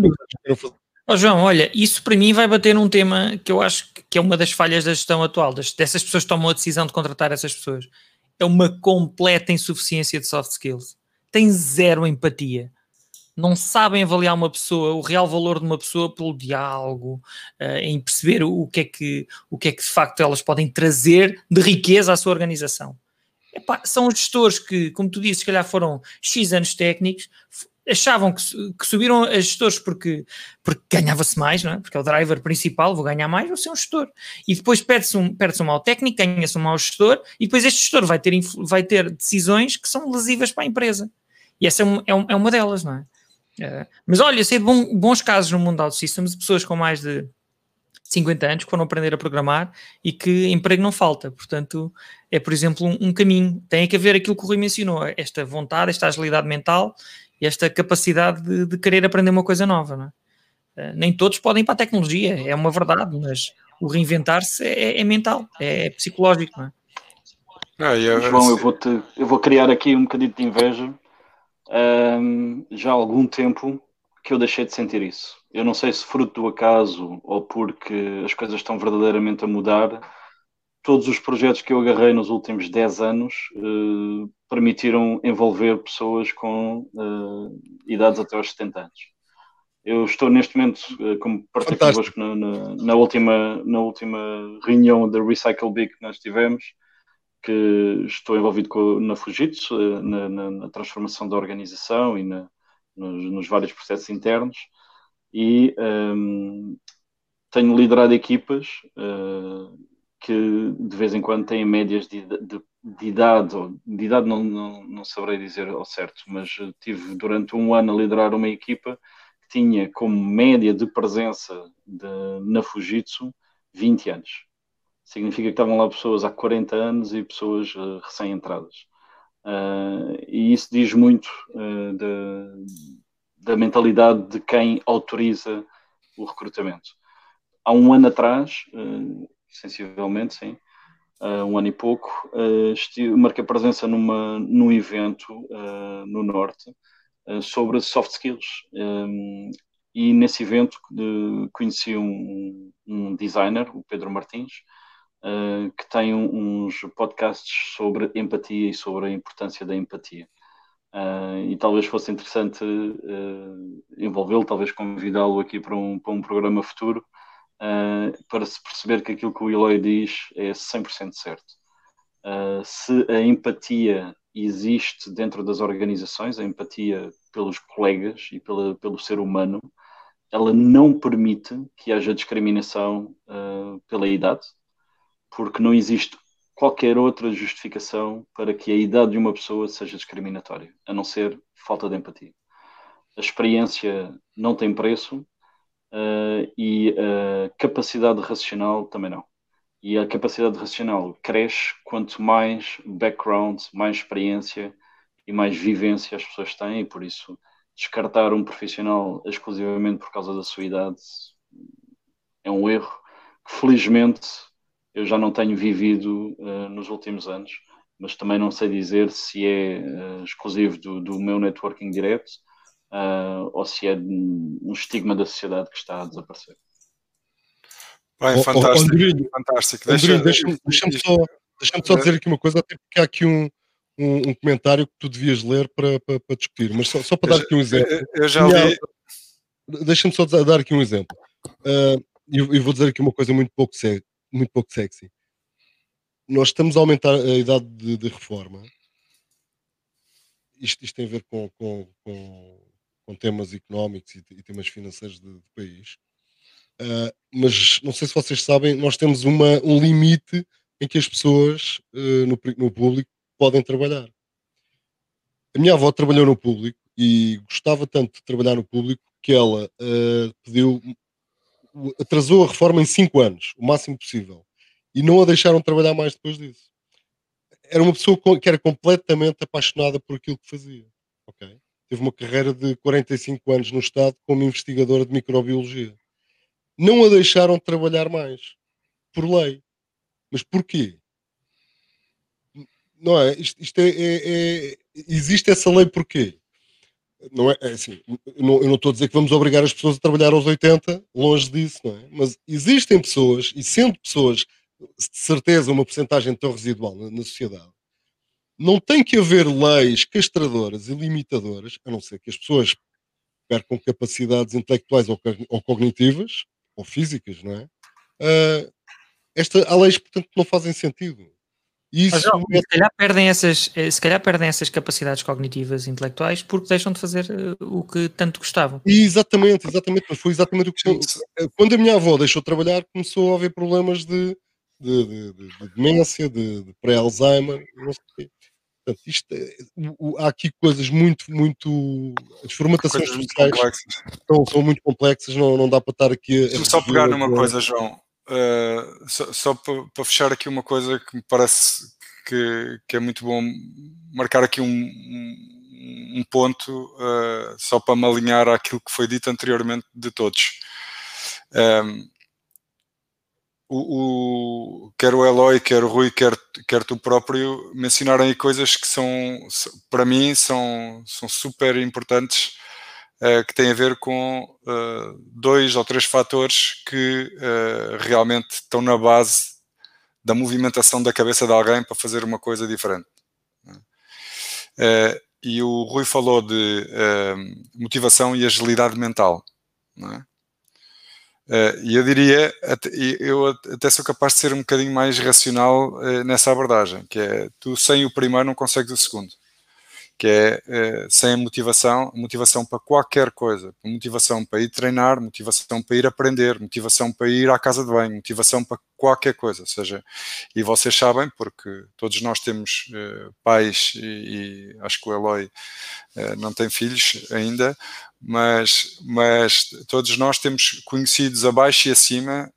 Oh, João, olha, isso para mim vai bater num tema que eu acho que é uma das falhas da gestão atual, das, dessas pessoas que tomam a decisão de contratar essas pessoas é uma completa insuficiência de soft skills. Tem zero empatia. Não sabem avaliar uma pessoa, o real valor de uma pessoa pelo diálogo, uh, em perceber o que, é que, o que é que de facto elas podem trazer de riqueza à sua organização. Epá, são os gestores que, como tu disse, se calhar foram X anos técnicos, achavam que, que subiram a gestores porque, porque ganhava-se mais, não é? porque é o driver principal, vou ganhar mais, vou ser um gestor. E depois perde-se um, perde um mau técnico, ganha-se um mau gestor, e depois este gestor vai ter, vai ter decisões que são lesivas para a empresa. E essa é, um, é, um, é uma delas, não é? é mas olha, sei de bom, bons casos no mundo Systems de pessoas com mais de 50 anos que foram aprender a programar e que emprego não falta. Portanto, é, por exemplo, um, um, caminho. Tem que haver aquilo que o Rui mencionou, esta vontade, esta agilidade mental e esta capacidade de, de querer aprender uma coisa nova. É? nem todos podem ir para a tecnologia, é uma verdade, mas o reinventar-se é, é, mental, é psicológico. Não é? Ah, eu, João, eu vou, te, eu vou criar aqui um bocadinho de inveja. Um, já há algum tempo que eu deixei de sentir isso. Eu não sei se fruto do acaso ou porque as coisas estão verdadeiramente a mudar. todos os projetos que eu agarrei nos últimos 10 anos uh, permitiram envolver pessoas com uh, idades até aos 70 anos. Eu estou neste momento, uh, como partilhei convosco na, na, na, última, na última reunião da Recycle Big que nós tivemos, que estou envolvido com, na Fujitsu, na, na, transformação da organização e nos, nos, vários processos internos, e um, ehm, tenho liderado equipas que de vez em quando têm médias de, de, de idade, ou de idade não, não, não saberei dizer ao certo, mas tive durante um ano a liderar uma equipa que tinha como média de presença de, na Fujitsu 20 anos. Significa que estavam lá pessoas há 40 anos e pessoas uh, recém-entradas. Uh, e isso diz muito uh, da mentalidade de quem autoriza o recrutamento. Há um ano atrás, sensivelmente, sim, uh, um ano e pouco, uh, estive, marquei presença numa, num evento uh, no Norte sobre soft skills. Um, e nesse evento conheci um, um, designer, o Pedro Martins, que tem uns podcasts sobre empatia e sobre a importância da empatia. Uh, e talvez fosse interessante uh, envolvê-lo, talvez convidá-lo aqui para um, para um programa futuro, uh, para se perceber que aquilo que o Eloy diz é 100% certo. Uh, se a empatia existe dentro das organizações, a empatia pelos colegas e pela, pelo ser humano, ela não permite que haja discriminação uh, pela idade, porque não existe qualquer outra justificação para que a idade de uma pessoa seja discriminatória, a não ser falta de empatia. A experiência não tem preço uh, e a capacidade racional também não. E a capacidade racional cresce quanto mais background, mais experiência e mais vivência as pessoas têm, e por isso descartar um profissional exclusivamente por causa da sua idade é um erro que felizmente eu já não tenho vivido uh, nos últimos anos, mas também não sei dizer se é uh, exclusivo do, do meu networking direto uh, ou se é um estigma da sociedade que está a desaparecer. Bem, fantástico. Fantástico. Deixa, deixa-me deixa só, deixa só dizer aqui uma coisa, até porque há aqui um, um, um, comentário que tu devias ler para, para, para discutir, mas só, só para dar aqui um exemplo. Eu já li. Deixa-me só dar aqui um exemplo. Uh, e vou dizer aqui uma coisa muito pouco, muito pouco sexy. Nós estamos a aumentar a idade de, de reforma. Isto, isto, tem a ver com, com, com com temas económicos e, e temas financeiros do país. Uh, mas não sei se vocês sabem, nós temos uma, um limite em que as pessoas uh, no, no, público podem trabalhar. A minha avó trabalhou no público e gostava tanto de trabalhar no público que ela uh, pediu, atrasou a reforma em 5 anos, o máximo possível, e não a deixaram trabalhar mais depois disso. Era uma pessoa que era completamente apaixonada por aquilo que fazia. ok? Teve uma carreira de 45 anos no Estado como investigadora de microbiologia. Não a deixaram trabalhar mais, por lei. Mas porquê? Não é? Isto, isto é, é, é, existe essa lei porquê? Não é, é assim, eu não estou a dizer que vamos obrigar as pessoas a trabalhar aos 80, longe disso, não é? Mas existem pessoas, e sendo pessoas, de certeza, uma porcentagem tão residual na, na sociedade, não tem que haver leis castradoras e limitadoras, a não ser que as pessoas percam capacidades intelectuais ou, ou cognitivas, ou físicas, não é? Uh, esta, há leis, portanto, que não fazem sentido. Isso Mas, não, é... se, calhar perdem essas, eh, se calhar perdem essas capacidades cognitivas e intelectuais porque deixam de fazer uh, o que tanto gostavam. Exatamente, exatamente. Mas foi exatamente o que. Eh, quando a minha avó deixou de trabalhar, começou a haver problemas de, de, de, de, de demência, de, de pré-Alzheimer, não sei o quê. Portanto, isto, é, há aqui coisas muito, muito. As formatações sociais são, são, muito complexas, não, não dá para estar aqui a. só pegar numa coisa, João. Uh, só, só para, para, fechar aqui uma coisa que me parece que, que é muito bom marcar aqui um, um, um ponto, uh, só para me alinhar àquilo que foi dito anteriormente de todos. Um, o, o, quer o Eloy, quer o Rui, quer, quer tu próprio mencionaram aí coisas que são, para mim, são, são super importantes, uh, que têm a ver com uh, dois ou três fatores que uh, realmente estão na base da movimentação da cabeça de alguém para fazer uma coisa diferente. E o Rui falou de motivação e agilidade mental. É? Uh, e eu diria, eu até sou capaz de ser um bocadinho mais racional uh, nessa abordagem, que é tu sem o primeiro não consegues o segundo que é eh, sem a motivação, motivação para qualquer coisa, motivação para ir treinar, motivação para ir aprender, motivação para ir à casa de banho, motivação para qualquer coisa, seja, e vocês sabem, porque todos nós temos eh, pais e, e, acho que o Eloy eh, não tem filhos ainda, mas, mas todos nós temos conhecidos abaixo e acima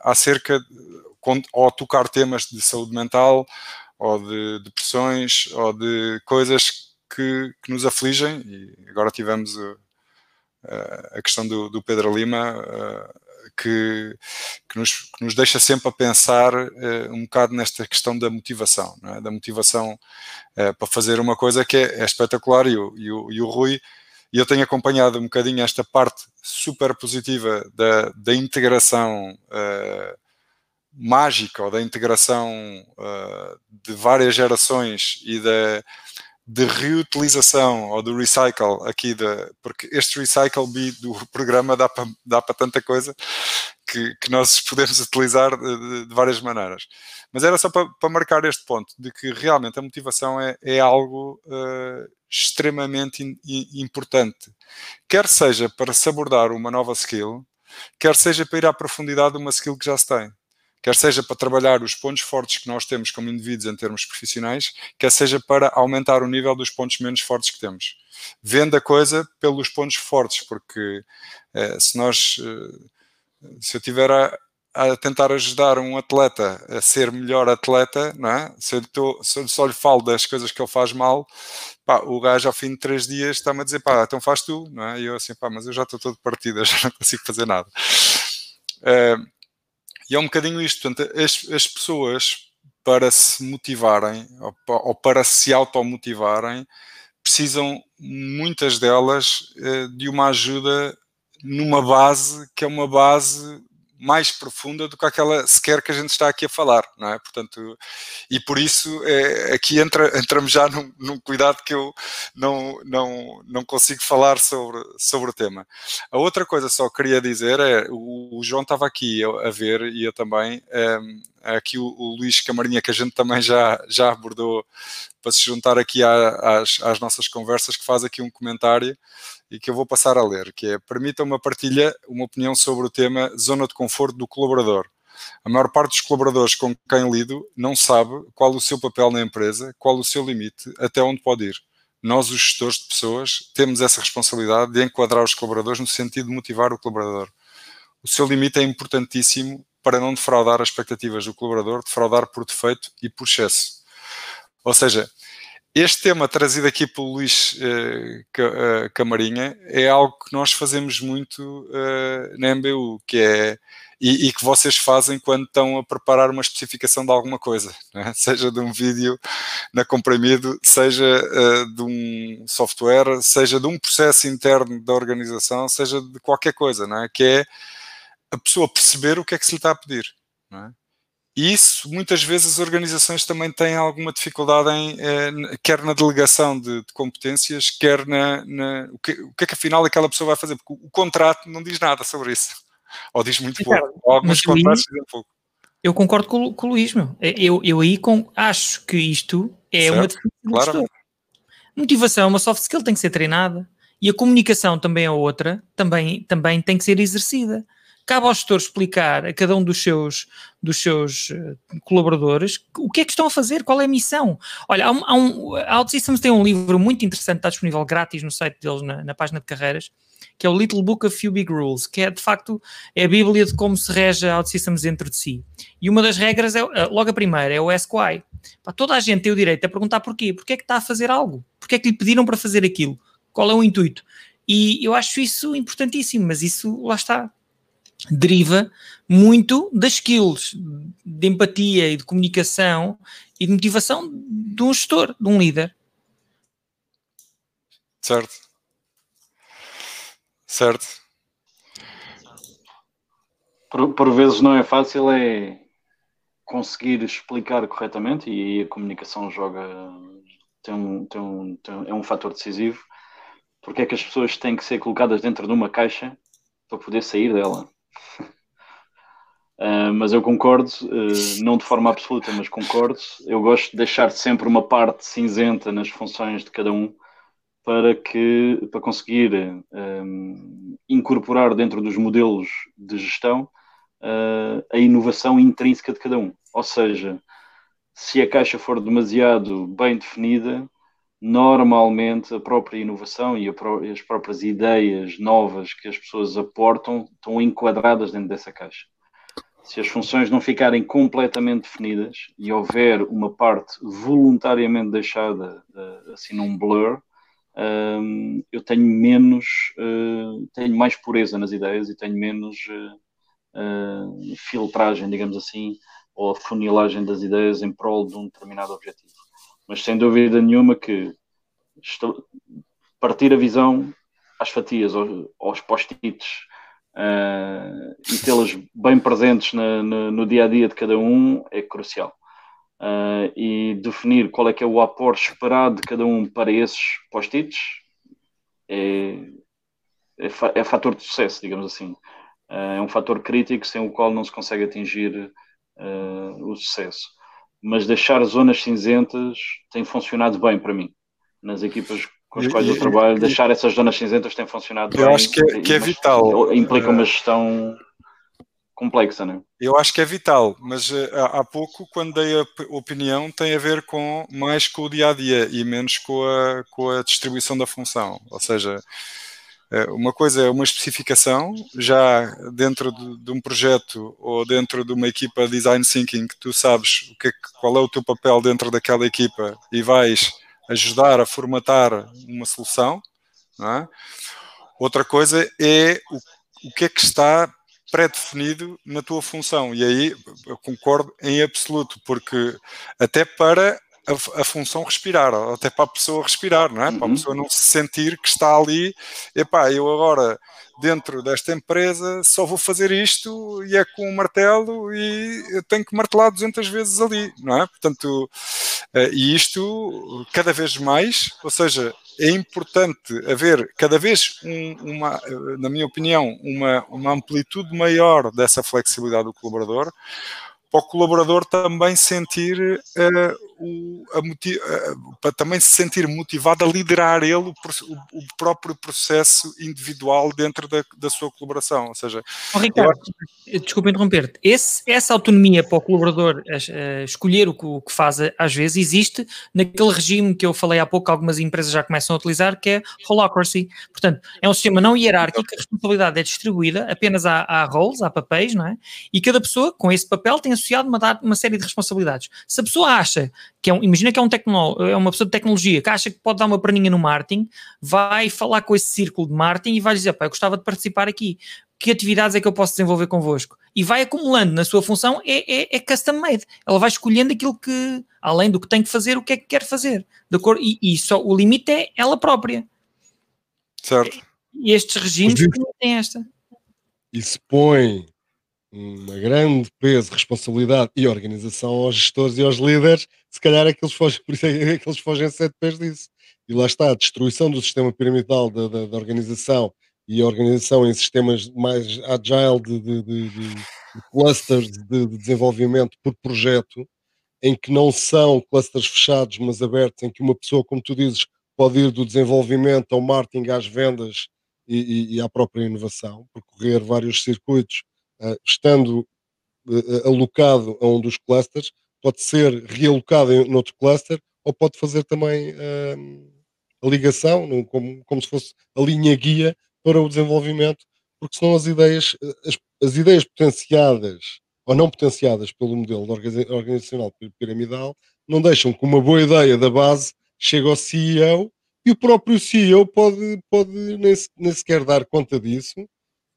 acerca, de, ou tocar temas de saúde mental, ou de depressões, ou de coisas que, que nos afligem. E agora tivemos uh, a questão do, do Pedro Lima, uh, que, que, nos, que, nos, deixa sempre a pensar uh, um bocado nesta questão da motivação, é? da motivação para fazer uma coisa que é, é espetacular. E o, e, o, e o Rui e eu tenho acompanhado um bocadinho esta parte super positiva da, da integração uh, mágica ou da integração uh, de várias gerações e da de reutilização ou do recycle aqui da porque este recycle bee do programa dá para dá tanta coisa que, que nós podemos [laughs] utilizar de, de, várias maneiras. Mas era só para, para, marcar este ponto de que realmente a motivação é, é algo uh, extremamente in, in, importante. Quer seja para se abordar uma nova skill quer seja para ir à profundidade de uma skill que já se tem quer seja para trabalhar os pontos fortes que nós temos como indivíduos em termos profissionais, quer seja para aumentar o nível dos pontos menos fortes que temos. Vendo a coisa pelos pontos fortes, porque eh, se nós, eh, se eu tiver a, a, tentar ajudar um atleta a ser melhor atleta, não é? se, eu tô, se eu só lhe falo das coisas que ele faz mal, pá, o gajo ao fim de três dias está-me a dizer, pá, então faz tu, não é? E eu assim, pá, mas eu já estou todo partido, [laughs] já não consigo fazer nada. Uh, e é um bocadinho isto, portanto, as, as pessoas para se motivarem ou, ou para se automotivarem precisam, muitas delas, eh, de uma ajuda numa base que é uma base mais profunda do que aquela sequer que a gente está aqui a falar, não é? Portanto, e por isso é, aqui entra, entramos já num, num, cuidado que eu não, não, não consigo falar sobre, sobre o tema. A outra coisa só queria dizer é, o, o João estava aqui a, a, ver e eu também, é, aqui o, o, Luís Camarinha que a gente também já, já abordou para se juntar aqui às, às nossas conversas, que faz aqui um comentário e que eu vou passar a ler, que é permita uma partilha, uma opinião sobre o tema zona de conforto do colaborador. A maior parte dos colaboradores com quem lido não sabe qual o seu papel na empresa, qual o seu limite, até onde pode ir. Nós, os gestores de pessoas, temos essa responsabilidade de enquadrar os colaboradores no sentido de motivar o colaborador. O seu limite é importantíssimo para não defraudar as expectativas do colaborador, defraudar por defeito e por excesso. Ou seja, este tema trazido aqui pelo Luís uh, Camarinha é algo que nós fazemos muito uh, na MBU, que é e, e, que vocês fazem quando estão a preparar uma especificação de alguma coisa, é? [laughs] seja de um vídeo na comprimido, seja uh, de um software, seja de um processo interno da organização, seja de qualquer coisa, é? que é a pessoa perceber o que é que se lhe está a pedir. Não é? E isso, muitas vezes, as organizações também têm alguma dificuldade em, eh, quer na delegação de, de competências, quer na. na o, que, o, que, é que afinal aquela pessoa vai fazer, porque o, o contrato não diz nada sobre isso. [laughs] Ou diz muito pouco. Ou alguns contratos dizem pouco. Eu concordo com, com o Luís, meu. Eu, eu aí com, acho que isto é certo, uma definição claro. Motivação é uma soft skill, tem que ser treinada. E a comunicação também é outra, também, também tem que ser exercida cabe ao gestor explicar a cada um dos seus, dos seus uh, colaboradores o que é que estão a fazer, qual é a missão. Olha, há um, há um, a OutSystems tem um livro muito interessante, está disponível grátis no site deles, na, na, página de carreiras, que é o Little Book of Few Big Rules, que é de facto é a bíblia de como se rege a OutSystems dentro de si. E uma das regras, é, eh, logo a primeira, é o Ask Why. Para toda a gente tem o direito a perguntar porquê. Porquê é que está a fazer algo? Porquê é que lhe pediram para fazer aquilo? Qual é o intuito? E eu acho isso importantíssimo, mas isso, lá está, deriva muito das skills de empatia e de comunicação e de motivação de um gestor, de um líder. Certo. Certo. Por, por vezes não é fácil é conseguir explicar corretamente, e aí a comunicação joga, tem um, tem um, tem, é um fator decisivo, porque é que as pessoas têm que ser colocadas dentro de uma caixa para poder sair dela. Uh, [laughs] mas eu concordo, uh, não de forma absoluta, mas concordo. Eu gosto de deixar sempre uma parte cinzenta nas funções de cada um para que para conseguir um, incorporar dentro dos modelos de gestão uh, a inovação intrínseca de cada um. Ou seja, se a caixa for demasiado bem definida, normalmente a própria inovação e, e as próprias ideias novas que as pessoas aportam estão enquadradas dentro dessa caixa. Se as funções não ficarem completamente definidas e houver uma parte voluntariamente deixada uh, assim num blur, uh, eu tenho menos, uh, tenho mais pureza nas ideias e tenho menos uh, filtragem, digamos assim, ou funilagem das ideias em prol de um determinado objetivo. Mas sem dúvida nenhuma que partir a visão às fatias, aos, post-its, Uh, e tê-las bem presentes na, na, no dia a dia de cada um é crucial uh, e definir qual é que é o aporte esperado de cada um para esses post-its é, é, é, fator de sucesso, digamos assim. Uh, é um fator crítico sem o qual não se consegue atingir o sucesso. Mas deixar zonas cinzentas tem funcionado bem para mim. Nas equipas com as quais eu trabalho, deixar essas zonas cinzentas tem funcionado eu bem. Eu acho que é, que é vital. Implica uma gestão complexa, não é? Eu acho que é vital, mas uh, há pouco, quando dei a opinião, tem a ver com mais com o dia a dia e menos com a, com a distribuição da função. Ou seja, uma coisa é uma especificação, já dentro de, de, um projeto ou dentro de uma equipa design thinking, que tu sabes o que é, qual é o teu papel dentro daquela equipa e vais ajudar a formatar uma solução. É? Outra coisa é o, o que é que está pré-definido na tua função. E aí eu concordo em absoluto, porque até para a, a, função respirar, até para a pessoa respirar, não é? Uhum. Para a uhum. pessoa não se sentir que está ali, epá, eu agora dentro desta empresa só vou fazer isto e é com um martelo e eu tenho que martelar 200 vezes ali, não é? Portanto, eh, e isto cada vez mais, ou seja, é importante haver cada vez um, uma, na minha opinião, uma, uma amplitude maior dessa flexibilidade do colaborador, para o colaborador também sentir uh, o, a para também se sentir motivado a liderar ele o, o próprio processo individual dentro da, da sua colaboração. Ou seja, oh, Ricardo, acho... desculpa interromper-te, essa autonomia para o colaborador uh, escolher o que, o que, faz às vezes existe naquele regime que eu falei há pouco, algumas empresas já começam a utilizar, que é Holacracy. Portanto, é um sistema não hierárquico, a responsabilidade é distribuída apenas há, há roles, há papéis, não é? E cada pessoa com esse papel tem associado uma, uma série de responsabilidades. Se a pessoa acha que é um, imagina que é, um tecno, é uma pessoa de tecnologia que acha que pode dar uma praninha no marketing, vai falar com esse círculo de marketing e vai dizer, pá, eu gostava de participar aqui. Que atividades é que eu posso desenvolver convosco? E vai acumulando na sua função, é, é, é custom made. Ela vai escolhendo aquilo que, além do que tem que fazer, o que é que quer fazer. De acordo? E, e só o limite é ela própria. Certo. E estes regimes têm esta. E se põe uma grande peso, responsabilidade e organização aos gestores e aos líderes, se calhar é que eles fogem, [laughs] por isso é que eles fogem sete pés disso. E lá está, a destruição do sistema piramidal da, da, da organização e a organização em sistemas mais agile de, de, de, de clusters de, desenvolvimento por projeto, em que não são clusters fechados, mas abertos, em que uma pessoa, como tu dizes, pode ir do desenvolvimento ao marketing, às vendas e, e, e à própria inovação, percorrer vários circuitos estando uh, alocado a um dos clusters, pode ser realocado em outro cluster ou pode fazer também uh, a ligação, como, como se fosse a linha guia para o desenvolvimento, porque senão as ideias, as, as ideias potenciadas ou não potenciadas pelo modelo organizacional piramidal não deixam que uma boa ideia da base chegue ao CEO e o próprio CEO pode, pode nem, nem sequer dar conta disso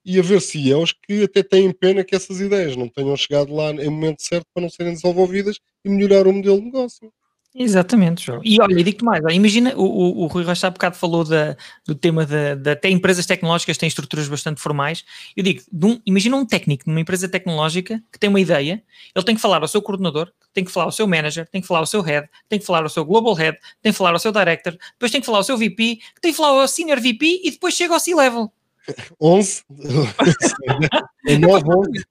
e haver CEOs que até têm pena que essas ideias não tenham chegado lá em momento certo para não serem desenvolvidas e melhorar o modelo de negócio. Exatamente, João. E olha, digo-te mais, imagina, o, o, o Rui Rocha há bocado falou da, do tema de até empresas tecnológicas têm estruturas bastante formais. Eu digo, um, imagina um técnico numa empresa tecnológica que tem uma ideia, ele tem que falar ao seu coordenador, tem que falar ao seu manager, tem que falar ao seu head, tem que falar ao seu global head, tem que falar ao seu director, depois tem que falar ao seu VP, tem que falar ao senior VP e depois chega ao C-level. 11. [laughs] é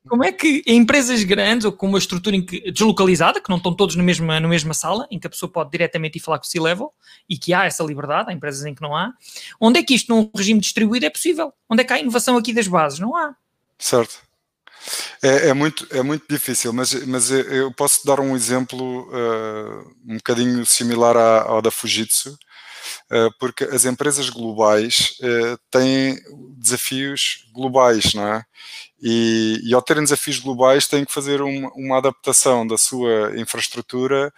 Como é que em empresas grandes ou com uma estrutura deslocalizada, que não estão todos na mesma, na mesma sala, em que a pessoa pode diretamente ir falar com o C-Level e que há essa liberdade, há empresas em que não há, onde é que isto num regime distribuído é possível? Onde é que há inovação aqui das bases? Não há. Certo. É, é, muito, é muito difícil, mas, mas eu posso dar um exemplo uh, um bocadinho similar ao da Fujitsu, porque as empresas globais eh, têm desafios globais, não é? E, e, ao terem desafios globais têm que fazer uma, uma adaptação da sua infraestrutura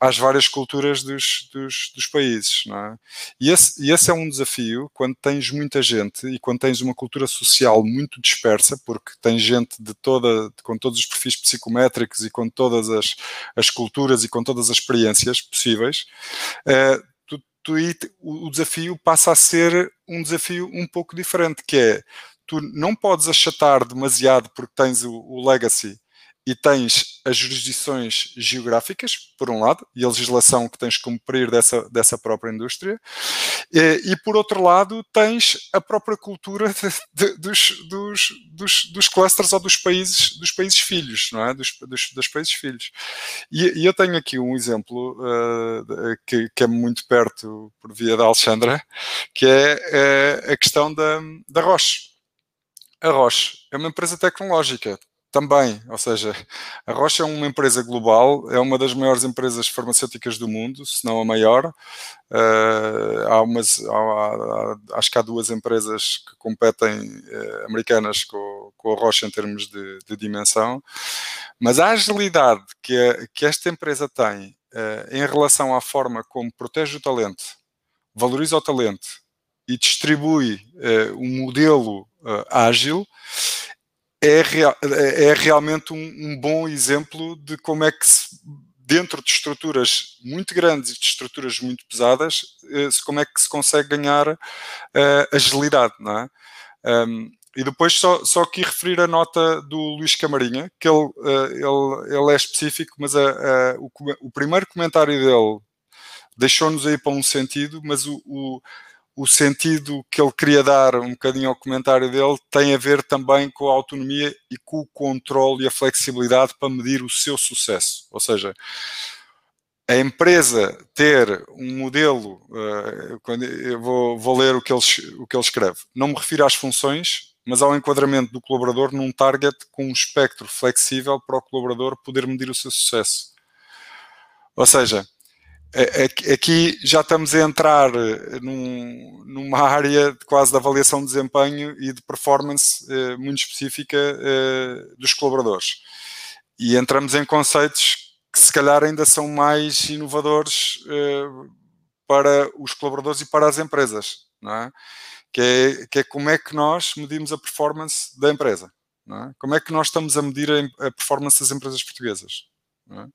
às várias culturas dos, dos, dos países. É? e, esse, e esse é um desafio quando tens muita gente e quando tens uma cultura social muito dispersa, porque tens gente de toda, com todos os perfis psicométricos e com todas as, as culturas e com todas as experiências possíveis. Eh, tu, o desafio passa a ser um desafio um pouco diferente, que é tu não podes achatar demasiado porque tens o, o legacy e tens as jurisdições geográficas, por um lado, e a legislação que tens que cumprir dessa, dessa própria indústria, e, e por outro lado tens a própria cultura de, de, dos, dos, dos, dos, clusters ou dos países, dos países filhos, não é? Dos, dos, dos países filhos. E, e, eu tenho aqui um exemplo uh, que, que, é muito perto, por via da Alexandra, que é uh, a questão da, da Roche. A Roche é uma empresa tecnológica, também, ou seja, a Roche é uma empresa global, é uma das maiores empresas farmacêuticas do mundo, se não a maior. Uh, há umas, há, há, acho que há duas empresas que competem uh, americanas com, com, a Roche em termos de, de dimensão, mas a agilidade que, a, que esta empresa tem uh, em relação à forma como protege o talento, valoriza o talento e distribui um modelo ágil é, real, é realmente um, um, bom exemplo de como é que se, dentro de estruturas muito grandes e de estruturas muito pesadas, eh, como é que se consegue ganhar uh, agilidade, não é? Um, e depois só, só aqui referir a nota do Luís Camarinha, que ele, uh, ele, ele é específico, mas o, o, primeiro comentário dele deixou-nos aí para um sentido, mas o, o o sentido que ele queria dar um bocadinho ao comentário dele tem a ver também com a autonomia e com o controle e a flexibilidade para medir o seu sucesso. Ou seja, a empresa ter um modelo, quando eu vou, vou ler o que, ele, o que ele escreve, não me refiro às funções, mas ao enquadramento do colaborador num target com um espectro flexível para o colaborador poder medir o seu sucesso. Ou seja, é, é aqui já estamos a entrar eh, num, numa área quase de avaliação de desempenho e de performance eh, muito específica eh, dos colaboradores. E entramos em conceitos que se calhar ainda são mais inovadores para os colaboradores e para as empresas, não é? Que, é, que é como é que nós medimos a performance da empresa, não é? Como é que nós estamos a medir a, a performance das empresas portuguesas, não é?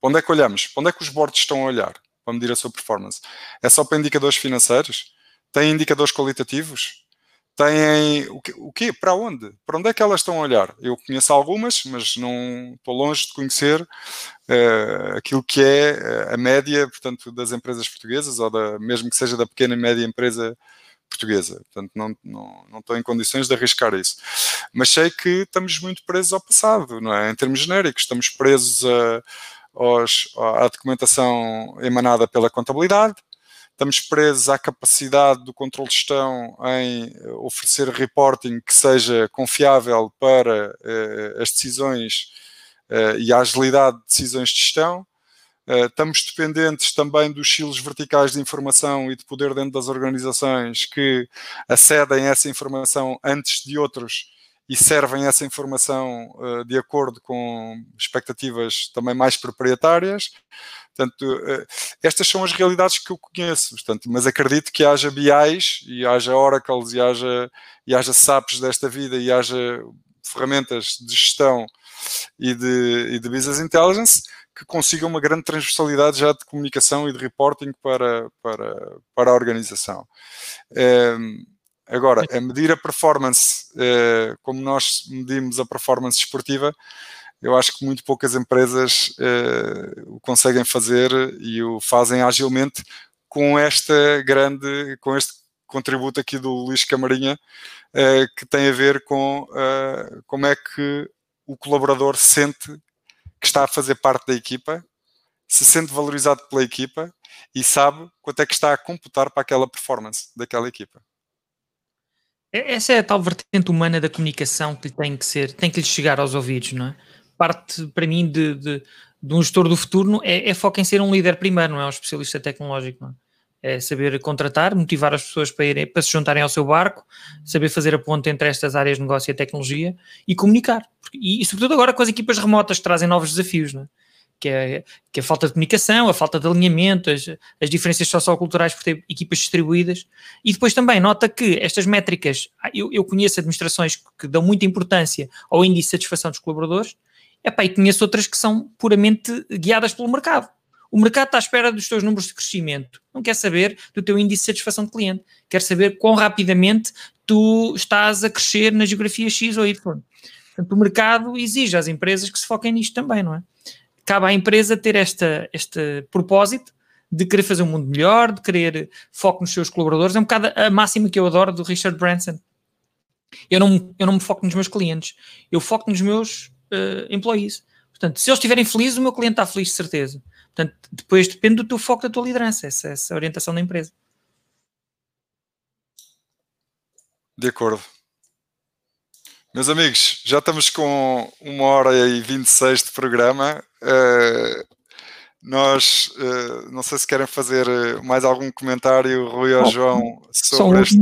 Para onde é que olhamos? Para onde é que os boards estão a olhar para medir a sua performance? É só para indicadores financeiros? Tem indicadores qualitativos? Têm o, o quê? Para onde? Para onde é que elas estão a olhar? Eu conheço algumas, mas não estou longe de conhecer uh, aquilo que é eh, a média, portanto, das empresas portuguesas, ou da, mesmo que seja da pequena e média empresa portuguesa. Portanto, não, não, não estou em condições de arriscar isso. Mas sei que estamos muito presos ao passado, não é? Em termos genéricos, estamos presos a aos, à documentação emanada pela contabilidade, estamos presos à capacidade do controle de gestão em oferecer reporting que seja confiável para eh, as decisões eh, e a agilidade de decisões de gestão. Estamos dependentes também dos silos verticais de informação e de poder dentro das organizações que acedem a essa informação antes de outros e servem essa informação uh, de acordo com expectativas também mais proprietárias. Portanto, uh, estas são as realidades que eu conheço, portanto, mas acredito que haja BIs e haja Oracles e haja, e haja SAPs desta vida e haja ferramentas de gestão e de, e de business intelligence que consiga uma grande transversalidade já de comunicação e de reporting para, para, para a organização. Um, agora, a medir a performance, uh, como nós medimos a performance esportiva, eu acho que muito poucas empresas uh, o conseguem fazer e o fazem agilmente com esta grande, com este contributo aqui do Luís Camarinha, uh, que tem a ver com como é que o colaborador sente que está a fazer parte da equipa, se sente valorizado pela equipa e sabe quanto é que está a computar para aquela performance daquela equipa. Essa é a tal vertente humana da comunicação que tem que ser, tem que lhe chegar aos ouvidos, não é? Parte para mim de, de, de um gestor do futuro é, é foco em ser um líder primeiro, não é um especialista tecnológico, não é? é saber contratar, motivar as pessoas para, irem, para se juntarem ao seu barco, saber fazer a ponte entre estas áreas de negócio e a tecnologia e comunicar. E, e sobretudo agora com as equipas remotas que trazem novos desafios, não é? Que é, que é a falta de comunicação, a falta de alinhamento, as, as diferenças socioculturais por ter equipas distribuídas. E depois também nota que estas métricas, ah, eu, eu conheço administrações que dão muita importância ao índice de satisfação dos colaboradores, epá, e conheço outras que são puramente guiadas pelo mercado. O mercado está à espera dos teus números de crescimento, não quer saber do teu índice de satisfação de cliente, quer saber quão rapidamente tu estás a crescer na geografia X ou Y. Portanto, o mercado exige às empresas que se foquem nisto também, não é? Cabe à empresa ter esta, este propósito de querer fazer um mundo melhor, de querer foco nos seus colaboradores. É um bocado a máxima que eu adoro do Richard Branson. Eu não, eu não me foco nos meus clientes, eu foco nos meus uh, employees. Portanto, se eles estiverem felizes, o meu cliente está feliz, de certeza. Portanto, depois depende do teu foco, da tua liderança, essa, essa orientação da empresa. De acordo. Meus amigos, já estamos com uma hora e 26 de programa. Uh, nós, uh, não sei se querem fazer eh, mais algum comentário, Rui ou João, sobre este.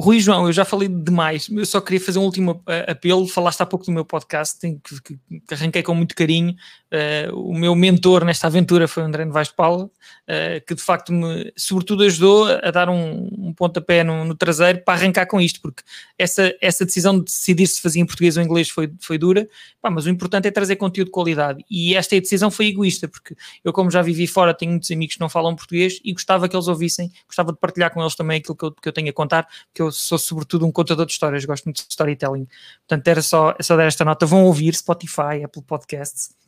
Rui João, eu já falei demais, eu só queria fazer um último apelo. Falaste há pouco do meu podcast, que, que, que arranquei com muito carinho. Uh, o meu mentor nesta aventura foi o André Novaes de Paula, uh, que de facto me, sobretudo, ajudou a dar um, um pontapé no, no, traseiro para arrancar com isto, porque essa, essa decisão de decidir se fazia em português ou inglês foi, foi dura, pá, mas o importante é trazer conteúdo de qualidade. E esta decisão foi egoísta, porque eu, como já vivi fora, tenho muitos amigos que não falam português e gostava que eles ouvissem, gostava de partilhar com eles também aquilo que eu, que eu tenho a contar, porque eu sou, sobretudo, um contador de histórias, gosto muito de storytelling. Portanto, era só, é só dar esta nota. Vão ouvir Spotify, Apple Podcasts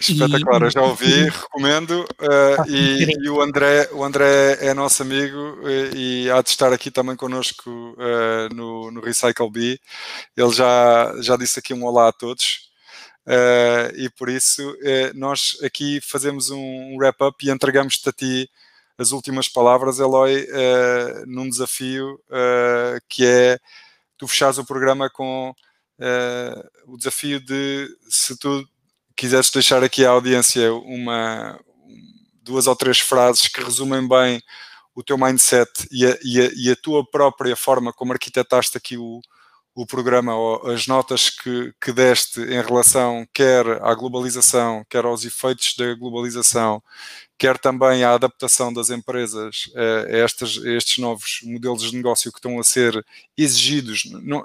Espetacular, eu já ouvi, recomendo. [laughs] Uh, e, e, o, André, o André é nosso amigo e, e há de estar aqui também connosco uh, no, no Recycle B. Ele já, já disse aqui um olá a todos. Uh, e por isso nós aqui fazemos um wrap-up e entregamos-te a ti as últimas palavras, Eloy, num desafio que é tu fechares o programa com o desafio de se tu quisesse deixar aqui à audiência uma, duas ou três frases que resumem bem o teu mindset e a, e a, e a tua própria forma como arquitetaste aqui o, o programa, ou as notas que, que deste em relação quer à globalização, quer aos efeitos da globalização, quer também à adaptação das empresas a, estes, a estes novos modelos de negócio que estão a ser exigidos. Não,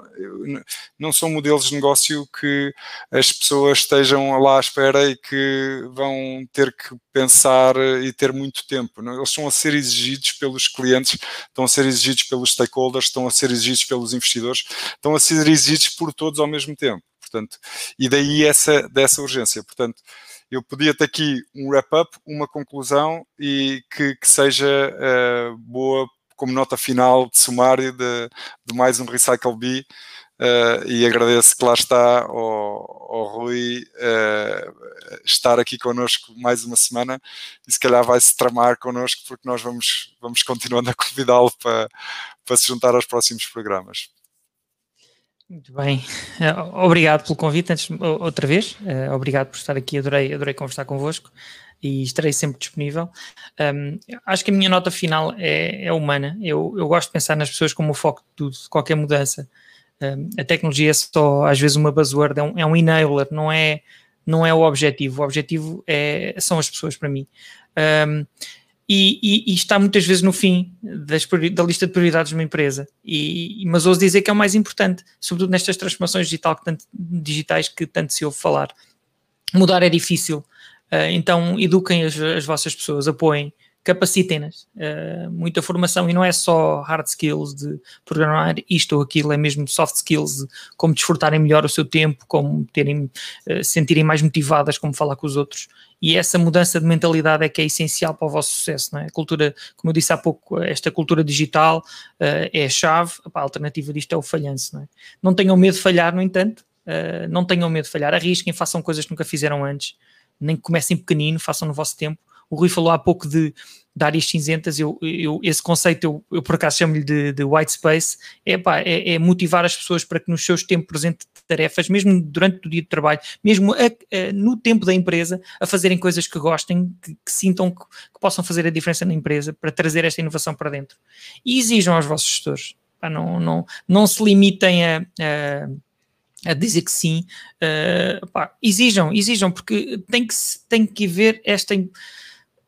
não são modelos de negócio que as pessoas estejam lá à espera e que vão ter que pensar e ter muito tempo. Não? Eles estão a ser exigidos pelos clientes, estão a ser exigidos pelos stakeholders, estão a ser exigidos pelos investidores, estão a ser exigidos por todos ao mesmo tempo. Portanto, e daí essa, dessa urgência. Portanto, eu podia ter aqui um wrap-up, uma conclusão e que, que seja uh, boa como nota final de sumário de, de mais um Recycle B. Uh, e agradeço que lá está ao, ao Rui uh, estar aqui connosco mais uma semana e se calhar vai se tramar connosco porque nós vamos, vamos continuando a convidá-lo para, para se juntar aos próximos programas. Muito bem, eh, obrigado pelo convite antes, outra vez, uh, obrigado por estar aqui, adorei, adorei conversar convosco e estarei sempre disponível. Um, acho que a minha nota final é, é humana, eu, eu, gosto de pensar nas pessoas como o foco de tudo, de qualquer mudança. Um, a tecnologia é só às vezes uma buzzword, é um, é um enabler, não é, não é o objetivo, o objetivo é, são as pessoas para mim. Um, e, e, e, está muitas vezes no fim das, da lista de prioridades de uma empresa. E, mas ouso dizer que é o mais importante, sobretudo nestas transformações digital que tanto, digitais que tanto se ouve falar. Mudar é difícil, Uh, então, eduquem as, as vossas pessoas, apoiem, capacitem-nas. Uh, muita formação, e não é só hard skills de programar isto ou aquilo, é mesmo soft skills como desfrutarem melhor o seu tempo, como terem, uh, sentirem mais motivadas, como falar com os outros. E essa mudança de mentalidade é que é essencial para o vosso sucesso. É? A cultura, como eu disse há pouco, esta cultura digital uh, é a chave, a alternativa disto é o falhanço. Não, é? não tenham medo de falhar, no entanto, não tenham medo de falhar, arrisquem, façam coisas que nunca fizeram antes, nem que comecem pequenino, façam no vosso tempo o Rui falou há pouco de, de áreas cinzentas, eu, eu, esse conceito eu, eu por acaso chamo-lhe de, de, white space, é, pá, é, é, motivar as pessoas para que nos seus tempos presentes de tarefas, mesmo durante o dia de trabalho, mesmo a, a, no tempo da empresa, a fazerem coisas que gostem, que, que sintam que, que, possam fazer a diferença na empresa, para trazer esta inovação para dentro. E exijam aos vossos gestores, pá, não, não, não se limitem a, a a dizer que sim, uh, pá, exijam, exijam, porque tem que, tem que haver esta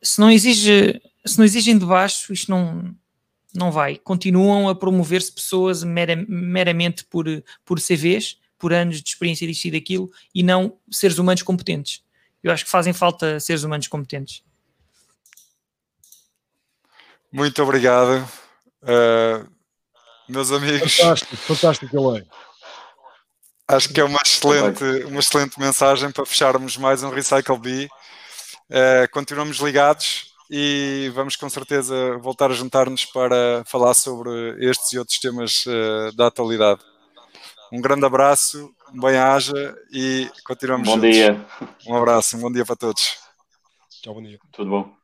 se não exige, se não exigem de baixo, isto não, não vai. Continuam a promover-se pessoas mera, meramente por, por CVs, por anos de experiência disto e daquilo, e não seres humanos competentes. Eu acho que fazem falta seres humanos competentes. Muito obrigado, uh, meus amigos. Fantástico, fantástico, Elaine. Acho que é uma excelente, uma excelente mensagem para fecharmos mais um Recycle Bee. Uh, continuamos ligados e vamos com certeza voltar a juntar-nos para falar sobre estes e outros temas uh, da atualidade. Um grande abraço, bem-aja e continuamos Bom juntos. dia. Um abraço, um bom dia para todos. Tchau, bom dia. Tudo bom.